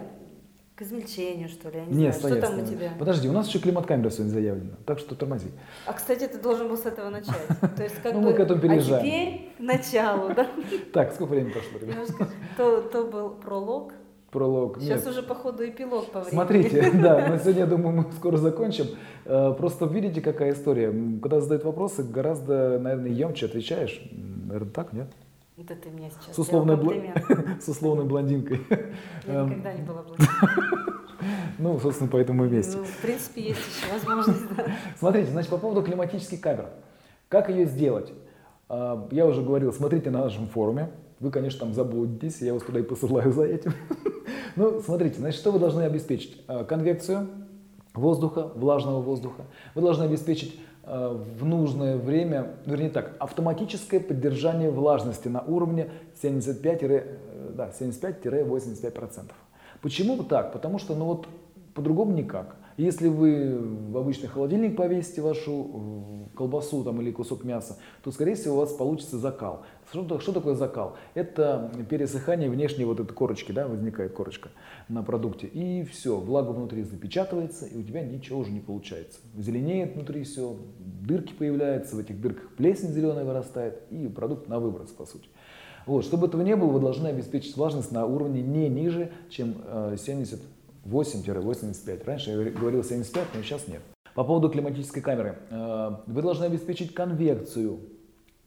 к измельчению, что ли, я не Нет, знаю, что там у тебя? Подожди, у нас еще климат-камера сегодня заявлена, так что тормози. А, кстати, ты должен был с этого начать. То есть, как ну, бы, мы к этому переезжаем. А теперь к началу, да? Так, сколько времени прошло, ребят? То, то был пролог, пролог. Сейчас Нет. уже, походу, эпилог по времени. Смотрите, да, на сегодня, я думаю, мы скоро закончим. Э, просто видите, какая история. Когда задают вопросы, гораздо, наверное, емче отвечаешь. Наверное, так, нет? Это ты мне сейчас с условной, бл... с условной блондинкой. Я никогда не была блондинкой. Ну, собственно, поэтому мы вместе. Ну, в принципе, есть еще возможность, да. Смотрите, значит, по поводу климатических камер. Как ее сделать? А, я уже говорил, смотрите на нашем форуме. Вы, конечно, там заблудитесь, я вас туда и посылаю за этим. Ну, смотрите, значит, что вы должны обеспечить? А, конвекцию воздуха, влажного воздуха. Вы должны обеспечить Э, в нужное время, вернее так, автоматическое поддержание влажности на уровне 75-85%. Да, 75-85%. Почему так? Потому что ну вот по-другому никак. Если вы в обычный холодильник повесите вашу колбасу там, или кусок мяса, то, скорее всего, у вас получится закал. Что, что такое закал? Это пересыхание внешней вот этой корочки, да, возникает корочка на продукте. И все, влага внутри запечатывается, и у тебя ничего уже не получается. Зеленеет внутри все, дырки появляются, в этих дырках плесень зеленая вырастает, и продукт на выброс, по сути. Вот, чтобы этого не было, вы должны обеспечить влажность на уровне не ниже, чем 70 э, 8-85. Раньше я говорил 75, но сейчас нет. По поводу климатической камеры. Э, вы должны обеспечить конвекцию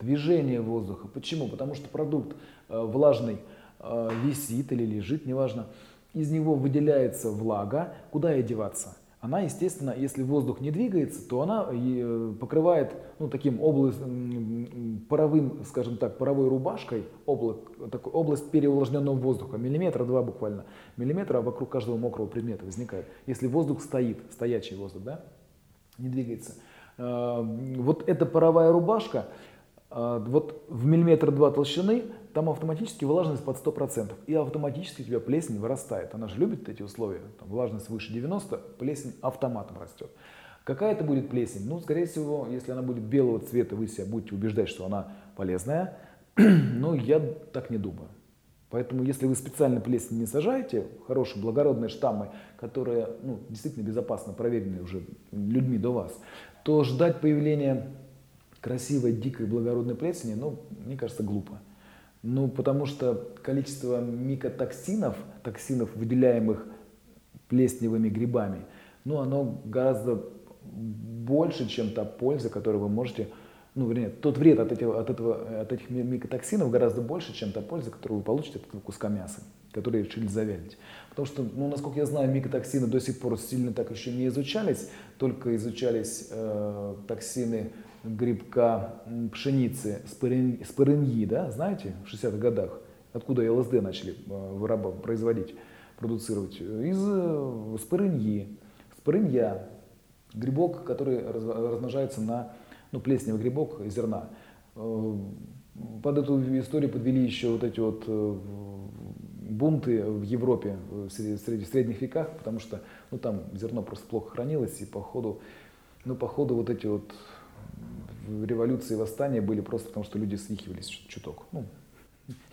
движения воздуха. Почему? Потому что продукт э, влажный э, висит или лежит, неважно. Из него выделяется влага. Куда ей деваться? Она, естественно, если воздух не двигается, то она э, покрывает ну, таким область, паровым, скажем так, паровой рубашкой облак, такой, область переувлажненного воздуха, миллиметра два буквально, миллиметра вокруг каждого мокрого предмета возникает. Если воздух стоит, стоячий воздух, да, не двигается. Э, вот эта паровая рубашка, э, вот в миллиметр два толщины там автоматически влажность под 100%. И автоматически у тебя плесень вырастает. Она же любит эти условия. Там влажность выше 90, плесень автоматом растет. Какая это будет плесень? Ну, скорее всего, если она будет белого цвета, вы себя будете убеждать, что она полезная. Но я так не думаю. Поэтому, если вы специально плесень не сажаете, хорошие благородные штаммы, которые ну, действительно безопасно проверены уже людьми до вас, то ждать появления красивой, дикой, благородной плесени, ну, мне кажется, глупо. Ну, потому что количество микотоксинов, токсинов, выделяемых плесневыми грибами, ну, оно гораздо больше, чем та польза, которую вы можете, ну, вернее, тот вред от, этого, от, этого, от этих микотоксинов гораздо больше, чем та польза, которую вы получите от этого куска мяса, который решили завялить. Потому что, ну, насколько я знаю, микотоксины до сих пор сильно так еще не изучались, только изучались э, токсины грибка пшеницы спорыньи, да, знаете, в 60-х годах, откуда ЛСД начали э, вырабатывать, производить, продуцировать, из э, спорыньи, спорынья. грибок, который размножается на, ну, плесневый грибок зерна. Э, под эту историю подвели еще вот эти вот бунты в Европе в средних веках, потому что ну, там зерно просто плохо хранилось, и по ходу, ну, по ходу вот эти вот революции и восстания были просто потому, что люди свихивались чуток. Ну,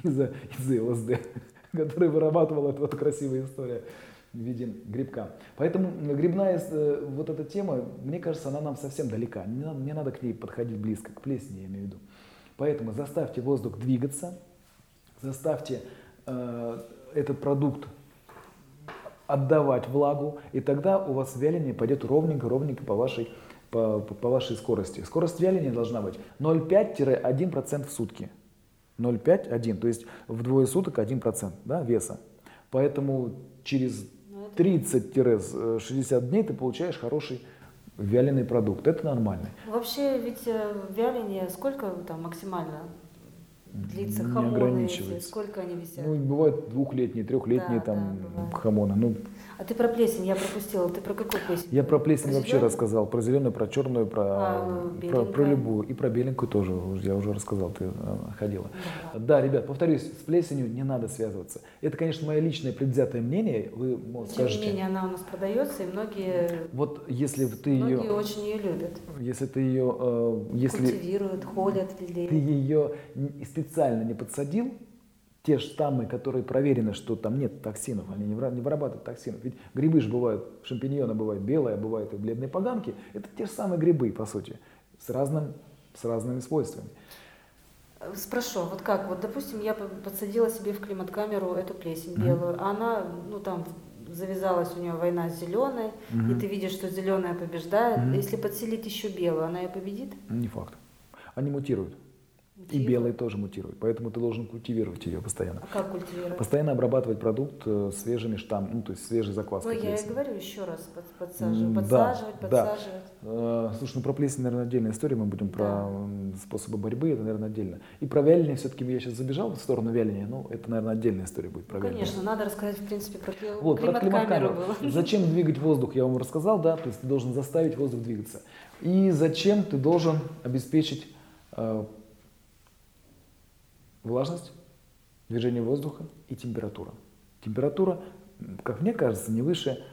из-за из ЛСД, который вырабатывал эту вот красивая история в виде грибка. Поэтому грибная э, вот эта тема, мне кажется, она нам совсем далека. Не надо, не надо к ней подходить близко, к плесени я имею в виду. Поэтому заставьте воздух двигаться, заставьте э, этот продукт отдавать влагу, и тогда у вас вяление пойдет ровненько-ровненько по вашей, по, по вашей скорости. Скорость вяления должна быть 0,5-1% в сутки. 0,5-1, то есть вдвое суток 1% да, веса. Поэтому через 30-60 ну, дней ты получаешь хороший вяленый продукт. Это нормально. Вообще ведь э, вяление сколько там максимально длится не хамоны? ограничивается. Сколько они висят? Ну, бывают двухлетние, трехлетние Да, там да, хамоны. Ну, А ты про плесень я пропустила. Ты про какую плесень? я про плесень Про вообще зелёную? рассказал, про зеленую, про черную, про, А, про, про беленькая? любую. И про беленькую тоже, я уже рассказал, ты э, ходила. Да. Да, ребят, повторюсь, с плесенью не надо связываться. Это, конечно, мое личное предвзятое мнение. Вы мо- Тем не скажете, менее, она у нас продается, и многие, вот если ты многие ее, очень ее любят. если ты ее, э, если Культивируют, холят, ты лелеют. ее н- специально не подсадил, те штаммы, которые проверены, что там нет токсинов, они не выра- не вырабатывают токсинов. Ведь грибы же бывают, шампиньоны бывают белые, а бывают и бледные поганки. Это те же самые грибы, по сути, с, разным, с разными свойствами. Э, Спрошу, вот как, вот допустим, я по- подсадила себе в климат-камеру эту плесень белую, а она, ну там завязалась у нее война с зеленой, и ты видишь, что зеленая побеждает. Мгм. Если подселить еще белую, она ее победит? Не факт. Они мутируют. И белые тоже мутируют. Поэтому ты должен культивировать ее постоянно. А как культивировать? Постоянно обрабатывать продукт э, свежими штаммами, ну, то есть свежей Ну, закваской я и плесени. говорю еще раз, под- подсаживать, М, да, подсаживать, да. подсаживать. Э, Слушай, ну про плесень, наверное, отдельная история. Мы будем про Да. м, способы борьбы, это, наверное, отдельно. И про вяление все-таки я сейчас забежал в сторону вяления, но это, наверное, отдельная история будет про Ну, вяление. конечно, надо рассказать, в принципе, про Вот, про климат-камеру было. Зачем двигать воздух, я вам рассказал, да, то есть ты должен заставить воздух двигаться. И зачем ты должен обеспечить э, влажность, движение воздуха и температура. Температура, как мне кажется, не выше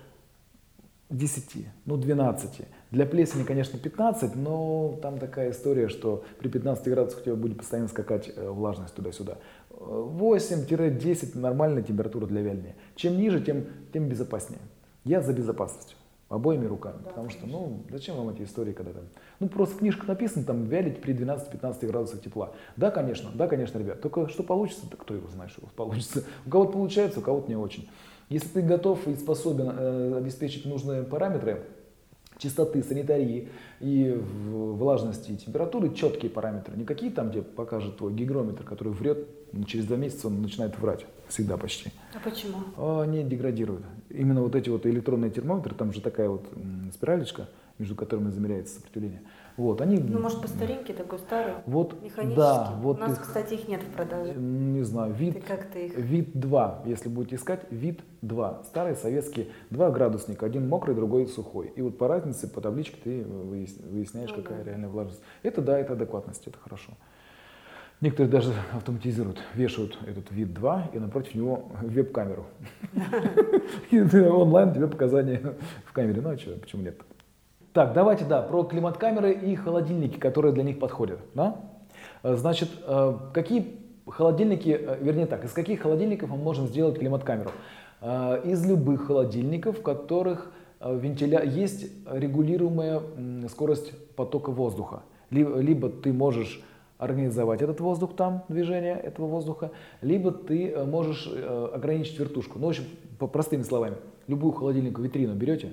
10, ну 12. Для плесени, конечно, 15, но там такая история, что при 15 градусах у тебя будет постоянно скакать э, влажность туда-сюда. Э, 8-10 нормальная температура для вяления. Чем ниже, тем, тем безопаснее. Я за безопасность. Обоими руками. Да, потому что, конечно. ну, зачем вам эти истории, когда там... Ну, просто в книжках написано, там, вялить при 12-15 градусах тепла. Да, конечно, да, конечно, ребят. Только что получится, да кто его знает, что получится. У кого-то получается, у кого-то не очень. Если ты готов и способен э, обеспечить нужные параметры, чистоты, санитарии и влажности и температуры, четкие параметры, не какие там, где покажет твой гигрометр, который врет, через два месяца он начинает врать, всегда почти. А почему? Они деградируют. Именно вот эти вот электронные термометры, там же такая вот спиралечка, между которыми замеряется сопротивление. Вот, они... Ну, может, по старинке такой старый? Вот, Механический? да, вот У нас, их, кстати, их нет в продаже. не знаю, вид, Ты как ты их? вид 2, если будете искать, вид 2. Старый советский, два градусника, один мокрый, другой сухой. И вот по разнице, по табличке ты выяс- выясняешь, Ну какая да. реальная влажность. Это да, это адекватность, это хорошо. Некоторые даже автоматизируют, вешают этот вид 2 и напротив него веб-камеру. Онлайн тебе показания в камере. Ну а что, почему нет? Так, давайте, да, про климат-камеры и холодильники, которые для них подходят. Да? Э, Значит, э, какие холодильники, э, вернее так, из каких холодильников мы можем сделать климат-камеру? Из любых холодильников, в которых вентиля... есть регулируемая скорость потока воздуха. Ли- Либо ты можешь организовать этот воздух там, движение этого воздуха, либо ты э, можешь э, ограничить вертушку. Ну, в общем, по простыми словами, любую холодильнику витрину берете,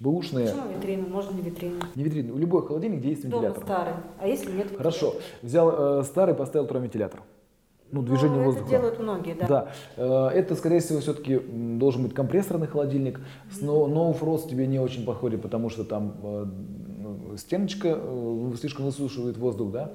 бэушные, Почему витрину? Можно не витрину. не витрину, любой холодильник, где есть Дома вентилятор. старый. А если нет вентилятора? Хорошо, взял э, старый, поставил туда вентилятор. Ну, движение ну, воздуха. Это делают многие, да. Да, Э, это, скорее всего, все-таки должен быть компрессорный холодильник. No Frost тебе не очень подходит, потому что там ну, стеночка слишком высушивает воздух, да.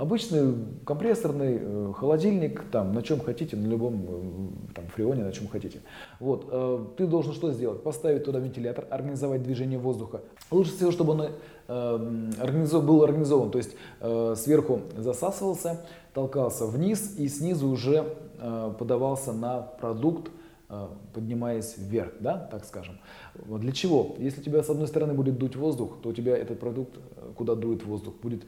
Обычный компрессорный э, холодильник, там, на чем хотите, на любом э, там, фреоне, на чем хотите. Вот, э, ты должен что сделать? Поставить туда вентилятор, организовать движение воздуха. Лучше всего, чтобы он организов, был организован, то есть сверху засасывался, толкался вниз и снизу уже подавался на продукт, поднимаясь вверх, да, так скажем. Для чего? Если у тебя с одной стороны будет дуть воздух, то у тебя этот продукт, куда дует воздух, будет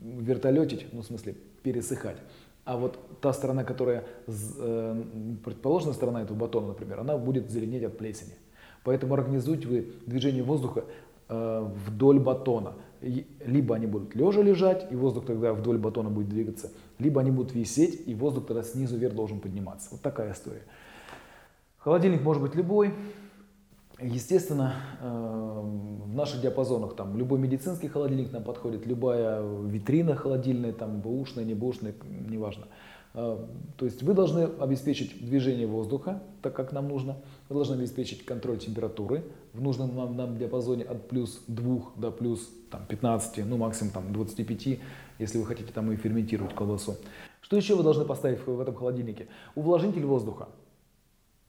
вертолетить, ну в смысле пересыхать. А вот та сторона, которая э, предположенная сторона этого батона, например, она будет зеленеть от плесени. Поэтому организуйте вы движение воздуха э, вдоль батона. Либо они будут лежа лежать, и воздух тогда вдоль батона будет двигаться, либо они будут висеть, и воздух тогда снизу вверх должен подниматься. Вот такая история. Холодильник может быть любой, Естественно, э, в наших диапазонах там любой медицинский холодильник нам подходит, любая витрина холодильная, там бэушная, не бэушная, неважно. Э, то есть вы должны обеспечить движение воздуха, так как нам нужно. Вы должны обеспечить контроль температуры в нужном нам, нам диапазоне от плюс 2 до плюс там, 15, ну максимум там, 25, если вы хотите там и ферментировать колбасу. Что еще вы должны поставить в этом холодильнике? Увлажнитель воздуха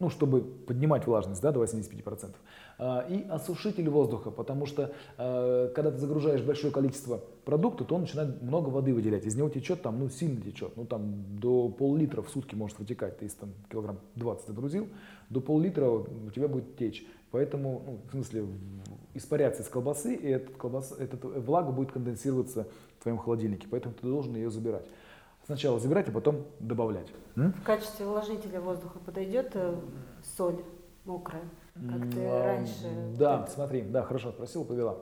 ну, чтобы поднимать влажность да, до 85%. А, и осушитель воздуха, потому что а, когда ты загружаешь большое количество продукта, то он начинает много воды выделять. Из него течет там, ну, сильно течет. Ну, там до пол-литра в сутки может вытекать. Ты если там килограмм 20 загрузил, до пол-литра у тебя будет течь. Поэтому, ну, в смысле, испаряться из колбасы, и этот колбас, этот влага будет конденсироваться в твоем холодильнике. Поэтому ты должен ее забирать. Сначала забирать, а потом добавлять. В качестве увлажнителя воздуха подойдет э, соль мокрая, как ты а, раньше. Да, смотри, да, хорошо спросил, повела.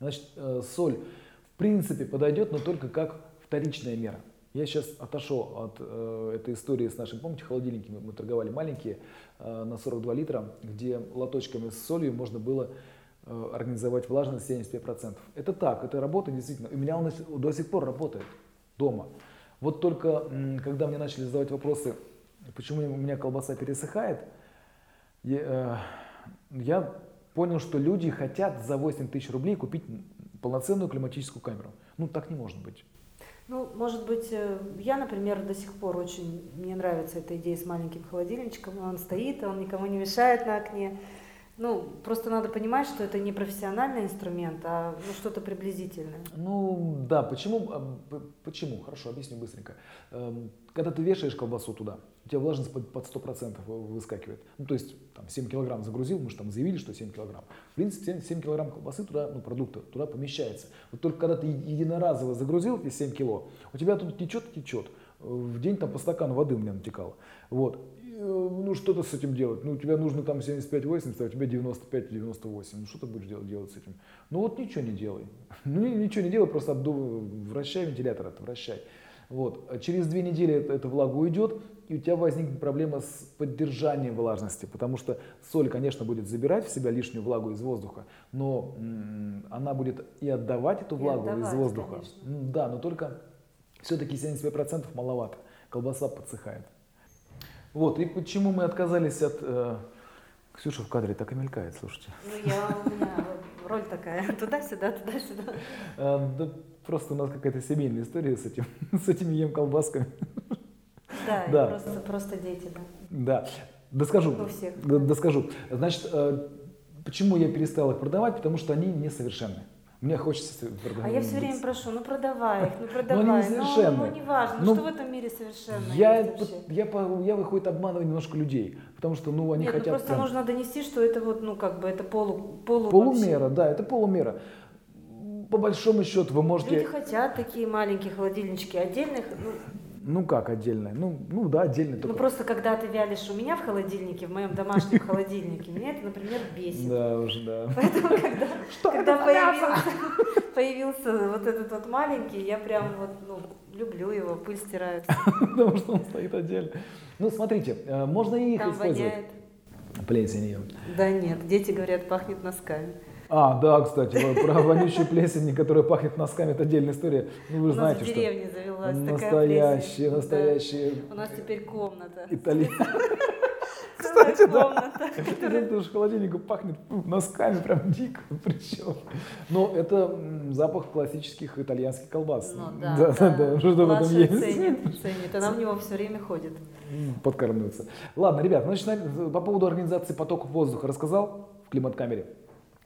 Значит, э, соль в принципе подойдет, но только как вторичная мера. Я сейчас отошел от э, этой истории с нашим, помните, холодильники мы, торговали маленькие э, на 42 литра, где лоточками с солью можно было э, организовать влажность 75%. Это так, это работает действительно. У меня он до сих пор работает дома. Вот только когда мне начали задавать вопросы, почему у меня колбаса пересыхает, я, э, я понял, что люди хотят за 8 тысяч рублей купить полноценную климатическую камеру. Ну, так не может быть. Ну, может быть, э, я, например, до сих пор очень, мне нравится эта идея с маленьким холодильничком, он стоит, он никому не мешает на окне. Ну, просто надо понимать, что это не профессиональный инструмент, а ну, что-то приблизительное. Ну, да, почему? А, почему? Хорошо, объясню быстренько. Эм, когда ты вешаешь колбасу туда, у тебя влажность под, под 100% выскакивает. Ну, то есть, там, 7 килограмм загрузил, мы же там заявили, что 7 килограмм. В принципе, 7, 7 килограмм колбасы туда, ну, продукта туда помещается. Вот только когда ты единоразово загрузил эти 7 кило, у тебя тут течет, течет. В день там по стакану воды у меня натекало. Вот. Э, ну что-то с этим делать. Ну, у тебя нужно там 75-80, а у тебя 95-98. Ну, что ты будешь делать, делать с этим? Ну, вот ничего не делай. Ну, ничего не делай, просто обду... вращай вентилятор, это вращай. Вот. А через две недели эта, эта влага уйдет, и у тебя возникнет проблема с поддержанием влажности, потому что соль, конечно, будет забирать в себя лишнюю влагу из воздуха, но м- она будет и отдавать эту влагу отдавать, из воздуха. Конечно. Да, но только все-таки 75% маловато. Колбаса подсыхает. Вот, и почему мы отказались от... Э, Ксюша в кадре так и мелькает, слушайте. Ну, я, у меня роль такая, туда-сюда, туда-сюда. А, да просто у нас какая-то семейная история с этим, с этими ем колбасками. Да, да. Просто, просто дети, да. Да, доскажу. У всех. Доскажу. Значит, э, почему я перестал их продавать? Потому что они несовершенны. Мне хочется. А я все время прошу, ну продавай их, ну продавай. Но они несовершенны. Ну, ну не важно, ну, что в этом мире совершенно я, я, я, я выходит обманываю немножко людей, потому что, ну, они Нет, хотят... Ну, просто прям... нужно донести, что это вот, ну, как бы, это полу... полу полумера, вообще. да, это полумера. По большому счету вы можете... Люди хотят такие маленькие холодильнички отдельных, ну, ну как отдельно? Ну, ну да, отдельно. Ну просто когда ты вялишь у меня в холодильнике, в моем домашнем холодильнике, меня это, например, бесит. Да, уже да. Поэтому когда, когда появился, появился вот этот вот маленький, я прям вот, ну, люблю его, пыль стирает. Потому что он стоит отдельно. Ну смотрите, э, можно и их Там использовать. воняет. Плесенью. Да нет, дети говорят, пахнет носками. А, да, кстати, про вонючую плесень, которая пахнет носками, это отдельная история. Ну, вы У знаете, нас в деревне что завелась настоящие, настоящие. У нас теперь комната. Итали... Кстати, да. Это уж холодильнику пахнет носками прям дико, причем. Но это запах классических итальянских колбас. Ну да, да, да, да. что в этом есть. Ценит, ценит. Она в него все время ходит. Подкармливается. Ладно, ребят, значит, по поводу организации потоков воздуха рассказал в климат-камере.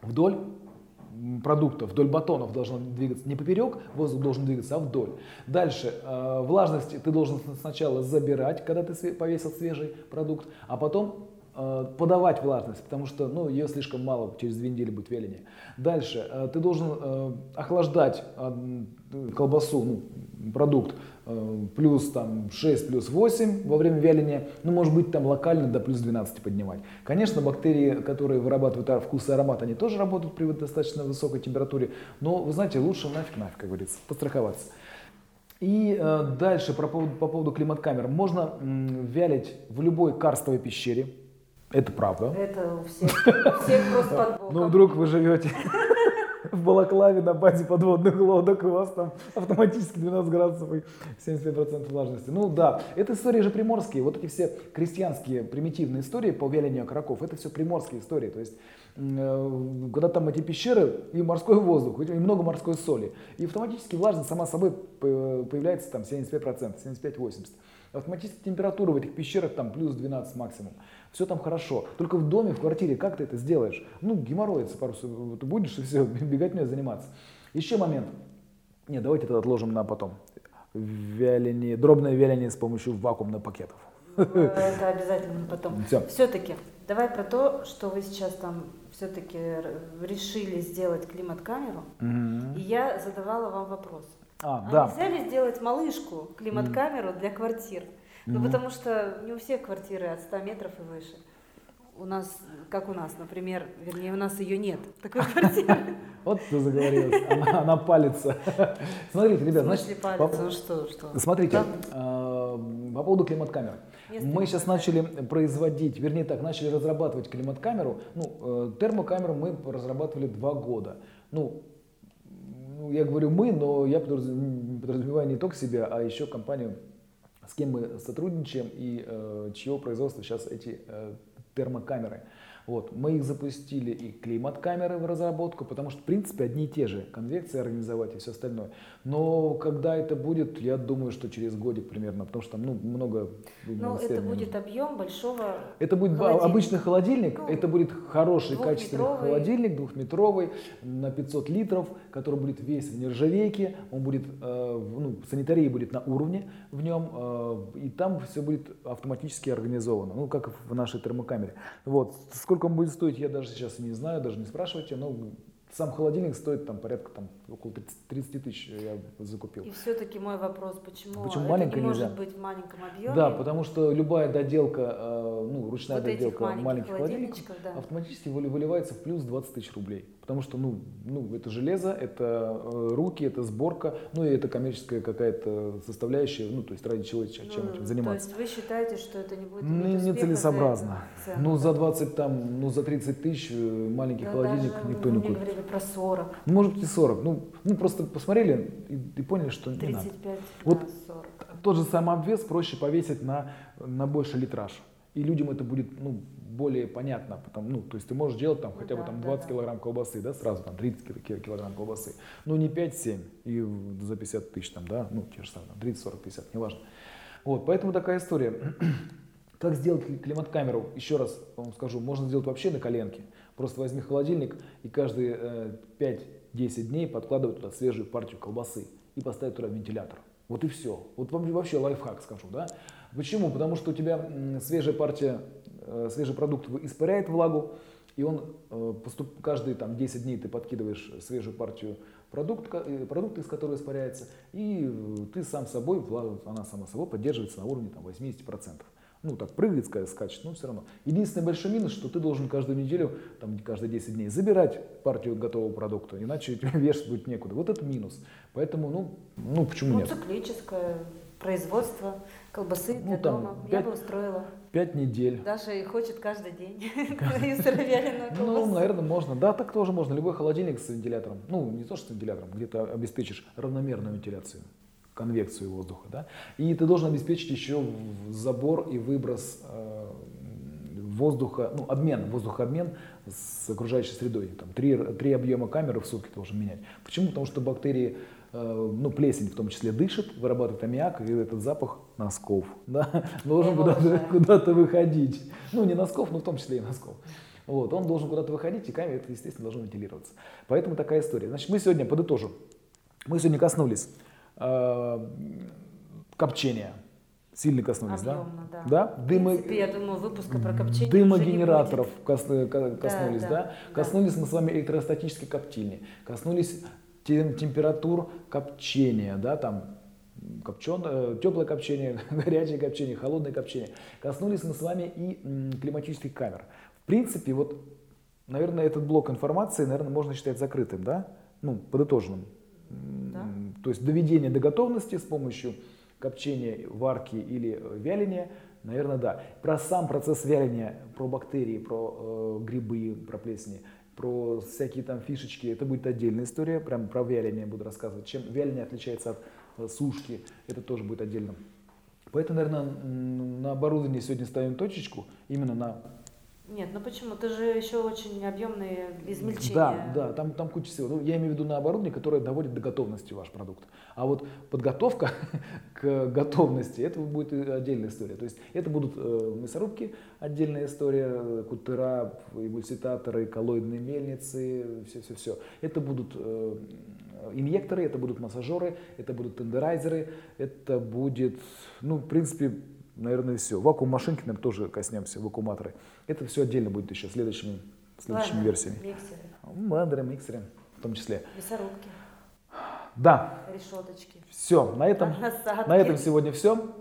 Вдоль продуктов, вдоль батонов должно двигаться не поперек, воздух должен двигаться, а вдоль. Дальше, э, влажность ты должен сначала забирать, когда ты повесил свежий продукт, а потом э, подавать влажность, потому что ну, ее слишком мало, через две недели будет вяление. Дальше, э, ты должен э, охлаждать э, колбасу, ну, продукт, Э, плюс там 6, плюс 8 во время вяления, ну может быть там локально до плюс 12 поднимать. Конечно, бактерии, которые вырабатывают вкус и аромат, они тоже работают при достаточно высокой температуре, но вы знаете, лучше нафиг нафиг, как говорится, постраховаться. И э, дальше по поводу, по поводу климат-камер. Можно м, вялить в любой карстовой пещере. Это правда. Это у всех, у всех просто под боком. Ну, вдруг вы живете в Балаклаве на базе подводных лодок, у вас там автоматически 12 градусов и 75% влажности. Ну да, это истории же приморские. Вот эти все крестьянские примитивные истории по вялению окороков, это все приморские истории. То есть э, когда там эти пещеры и морской воздух, и много морской соли, и автоматически влажность сама собой появляется там 75%, 75-80%. Автоматически температура в этих пещерах там плюс 12 максимум все там хорошо. Только в доме, в квартире, как ты это сделаешь? Ну, геморроиться пару ты будешь и все, бегать мне заниматься. Еще момент. Не, давайте это отложим на потом. Вяление, дробное вяление с помощью вакуумных пакетов. Это обязательно потом. Все. Все-таки, давай про то, что вы сейчас там все-таки решили сделать климат-камеру. Угу. И я задавала вам вопрос. А, а да. нельзя ли сделать малышку, климат-камеру для квартир? Ну, потому что не у всех квартиры от 100 метров и выше. У нас, как у нас, например, вернее, у нас ее нет, такой квартиры. Вот ты заговорилась, она, она палится. Смотрите, ребят, значит, палится, по, ну что, что? Смотрите, э, по поводу климат-камер. Мы сейчас начали производить, вернее так, начали разрабатывать климат-камеру. Ну, э, термокамеру мы разрабатывали два года. Ну, ну, я говорю мы, но я подразумеваю не только себя, а еще компанию с кем мы сотрудничаем и э, чьего производства сейчас эти э, термокамеры. Вот. Мы их запустили и климат-камеры в разработку, потому что, в принципе, одни и те же. Конвекции организовать и все остальное. Но когда это будет, я думаю, что через годик примерно, потому что там ну, много... Ну, это будет объем большого Это будет холодильника. обычный холодильник, ну, это будет хороший, качественный холодильник, двухметровый, на 500 литров, который будет весь в нержавейке, он будет, э, ну, санитария будет на уровне в нем, э, и там все будет автоматически организовано, ну, как в нашей термокамере. Вот. Сколько Сколько он будет стоить, я даже сейчас не знаю, даже не спрашивайте, но сам холодильник стоит там порядка там, около 30 тысяч я закупил. И все-таки мой вопрос, почему, почему это не нельзя? может быть в маленьком объеме? Да, потому что любая доделка, э, ну, ручная вот доделка маленьких, маленьких холодильников да. автоматически выливается в плюс 20 тысяч рублей. Потому что, ну, ну, это железо, это э, руки, это сборка, ну, и это коммерческая какая-то составляющая, ну, то есть ради чего чем ну, этим заниматься. То есть вы считаете, что это не будет не, нецелесообразно. Ну, за 20 там, ну, за 30 тысяч э, маленький да холодильник даже никто не купит. говорили про 40. Ну, может быть и 40. Ну, ну просто посмотрели и, и поняли, что 35 не надо. 35 вот 40. Тот же самый обвес проще повесить на, на больше литраж. И людям это будет, ну, более понятно, потому, ну, то есть ты можешь делать там хотя бы там 20 да, килограмм колбасы, да, сразу там 30 килограмм колбасы, ну не 5-7 и за 50 тысяч там, да, ну те же самые, 30, 40, 50, неважно. Вот, поэтому такая история. Как сделать климат-камеру? Еще раз вам скажу, можно сделать вообще на коленке. Просто возьми холодильник и каждые э, 5-10 дней подкладывай туда свежую партию колбасы и поставить туда вентилятор. Вот и все. Вот вам вообще лайфхак скажу, да? Почему? Потому что у тебя свежая партия Э, свежий продукт испаряет влагу, и он э, поступ, каждые там, 10 дней ты подкидываешь свежую партию продукта, э, продукта, из которого испаряется, и ты сам собой, она сама собой поддерживается на уровне там, 80%. Ну, так прыгает, скачет, но все равно. Единственный большой минус, что ты должен каждую неделю, там, каждые 10 дней забирать партию готового продукта, иначе вешать будет некуда. Вот это минус. Поэтому, ну, ну почему ну, нет? циклическое производство колбасы ну, для там, дома. 5, Я бы устроила. Пять недель. Даша и хочет каждый день Ну, наверное, можно. Да, так тоже можно. Любой холодильник с вентилятором. Ну, не то, что с вентилятором, где ты обеспечишь равномерную вентиляцию конвекцию воздуха, да, и ты должен обеспечить еще забор и выброс э, воздуха, ну, обмен, воздухообмен с окружающей средой. Там, три, три объема камеры в сутки должен менять. Почему? Потому что бактерии, э, ну, плесень в том числе дышит, вырабатывает аммиак, и этот запах носков да, должен куда-то, куда-то выходить. Ну, не носков, но в том числе и носков. Вот, он должен куда-то выходить, и камера, это, естественно, должно вентилироваться. Поэтому такая история. Значит, мы сегодня, подытожим, мы сегодня коснулись копчения, сильно коснулись, Объемно, да? да? Да, дымо, принципе, я думаю, выпуска про копчение дымогенераторов кос, коснулись, да, да, да. Коснулись мы с вами электростатической коптильни, коснулись тем, температур копчения, да, там копченое, теплое копчение, горячее копчение, холодное копчение. Коснулись мы с вами и м, климатических камер. В принципе, вот, наверное, этот блок информации, наверное, можно считать закрытым, да? Ну, подытоженным. Да. То есть доведение до готовности с помощью копчения, варки или э, вяления, наверное, да. Про сам процесс вяления, про бактерии, про э, грибы, про плесени, про всякие там фишечки, это будет отдельная история, прям про вяление буду рассказывать. Чем вяление отличается от э, сушки, это тоже будет отдельно. Поэтому, наверное, на оборудовании сегодня ставим точечку, именно на Нет, ну почему? Ты же еще очень объемные измельчения. Да, да, там, там куча всего. Ну, я имею в виду на оборудование, которое доводит до готовности ваш продукт. А вот подготовка к готовности, это будет и отдельная история. То есть это будут э, мясорубки, отдельная история, э, кутера, эмульситаторы, коллоидные мельницы, все-все-все. Это будут э, инъекторы, это будут массажеры, это будут тендерайзеры, это будет, ну, в принципе, наверное, все. Вакуум-машинки, наверное, тоже коснемся, вакууматоры. Это все отдельно будет еще следующими, следующими Ладно, версиями. Миксеры, Блендеры, миксеры в том числе. мясорубки, Да, решеточки. все, на этом, насадки. на этом сегодня все.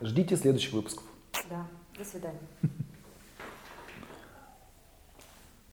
Ждите следующих выпусков. Да, до свидания.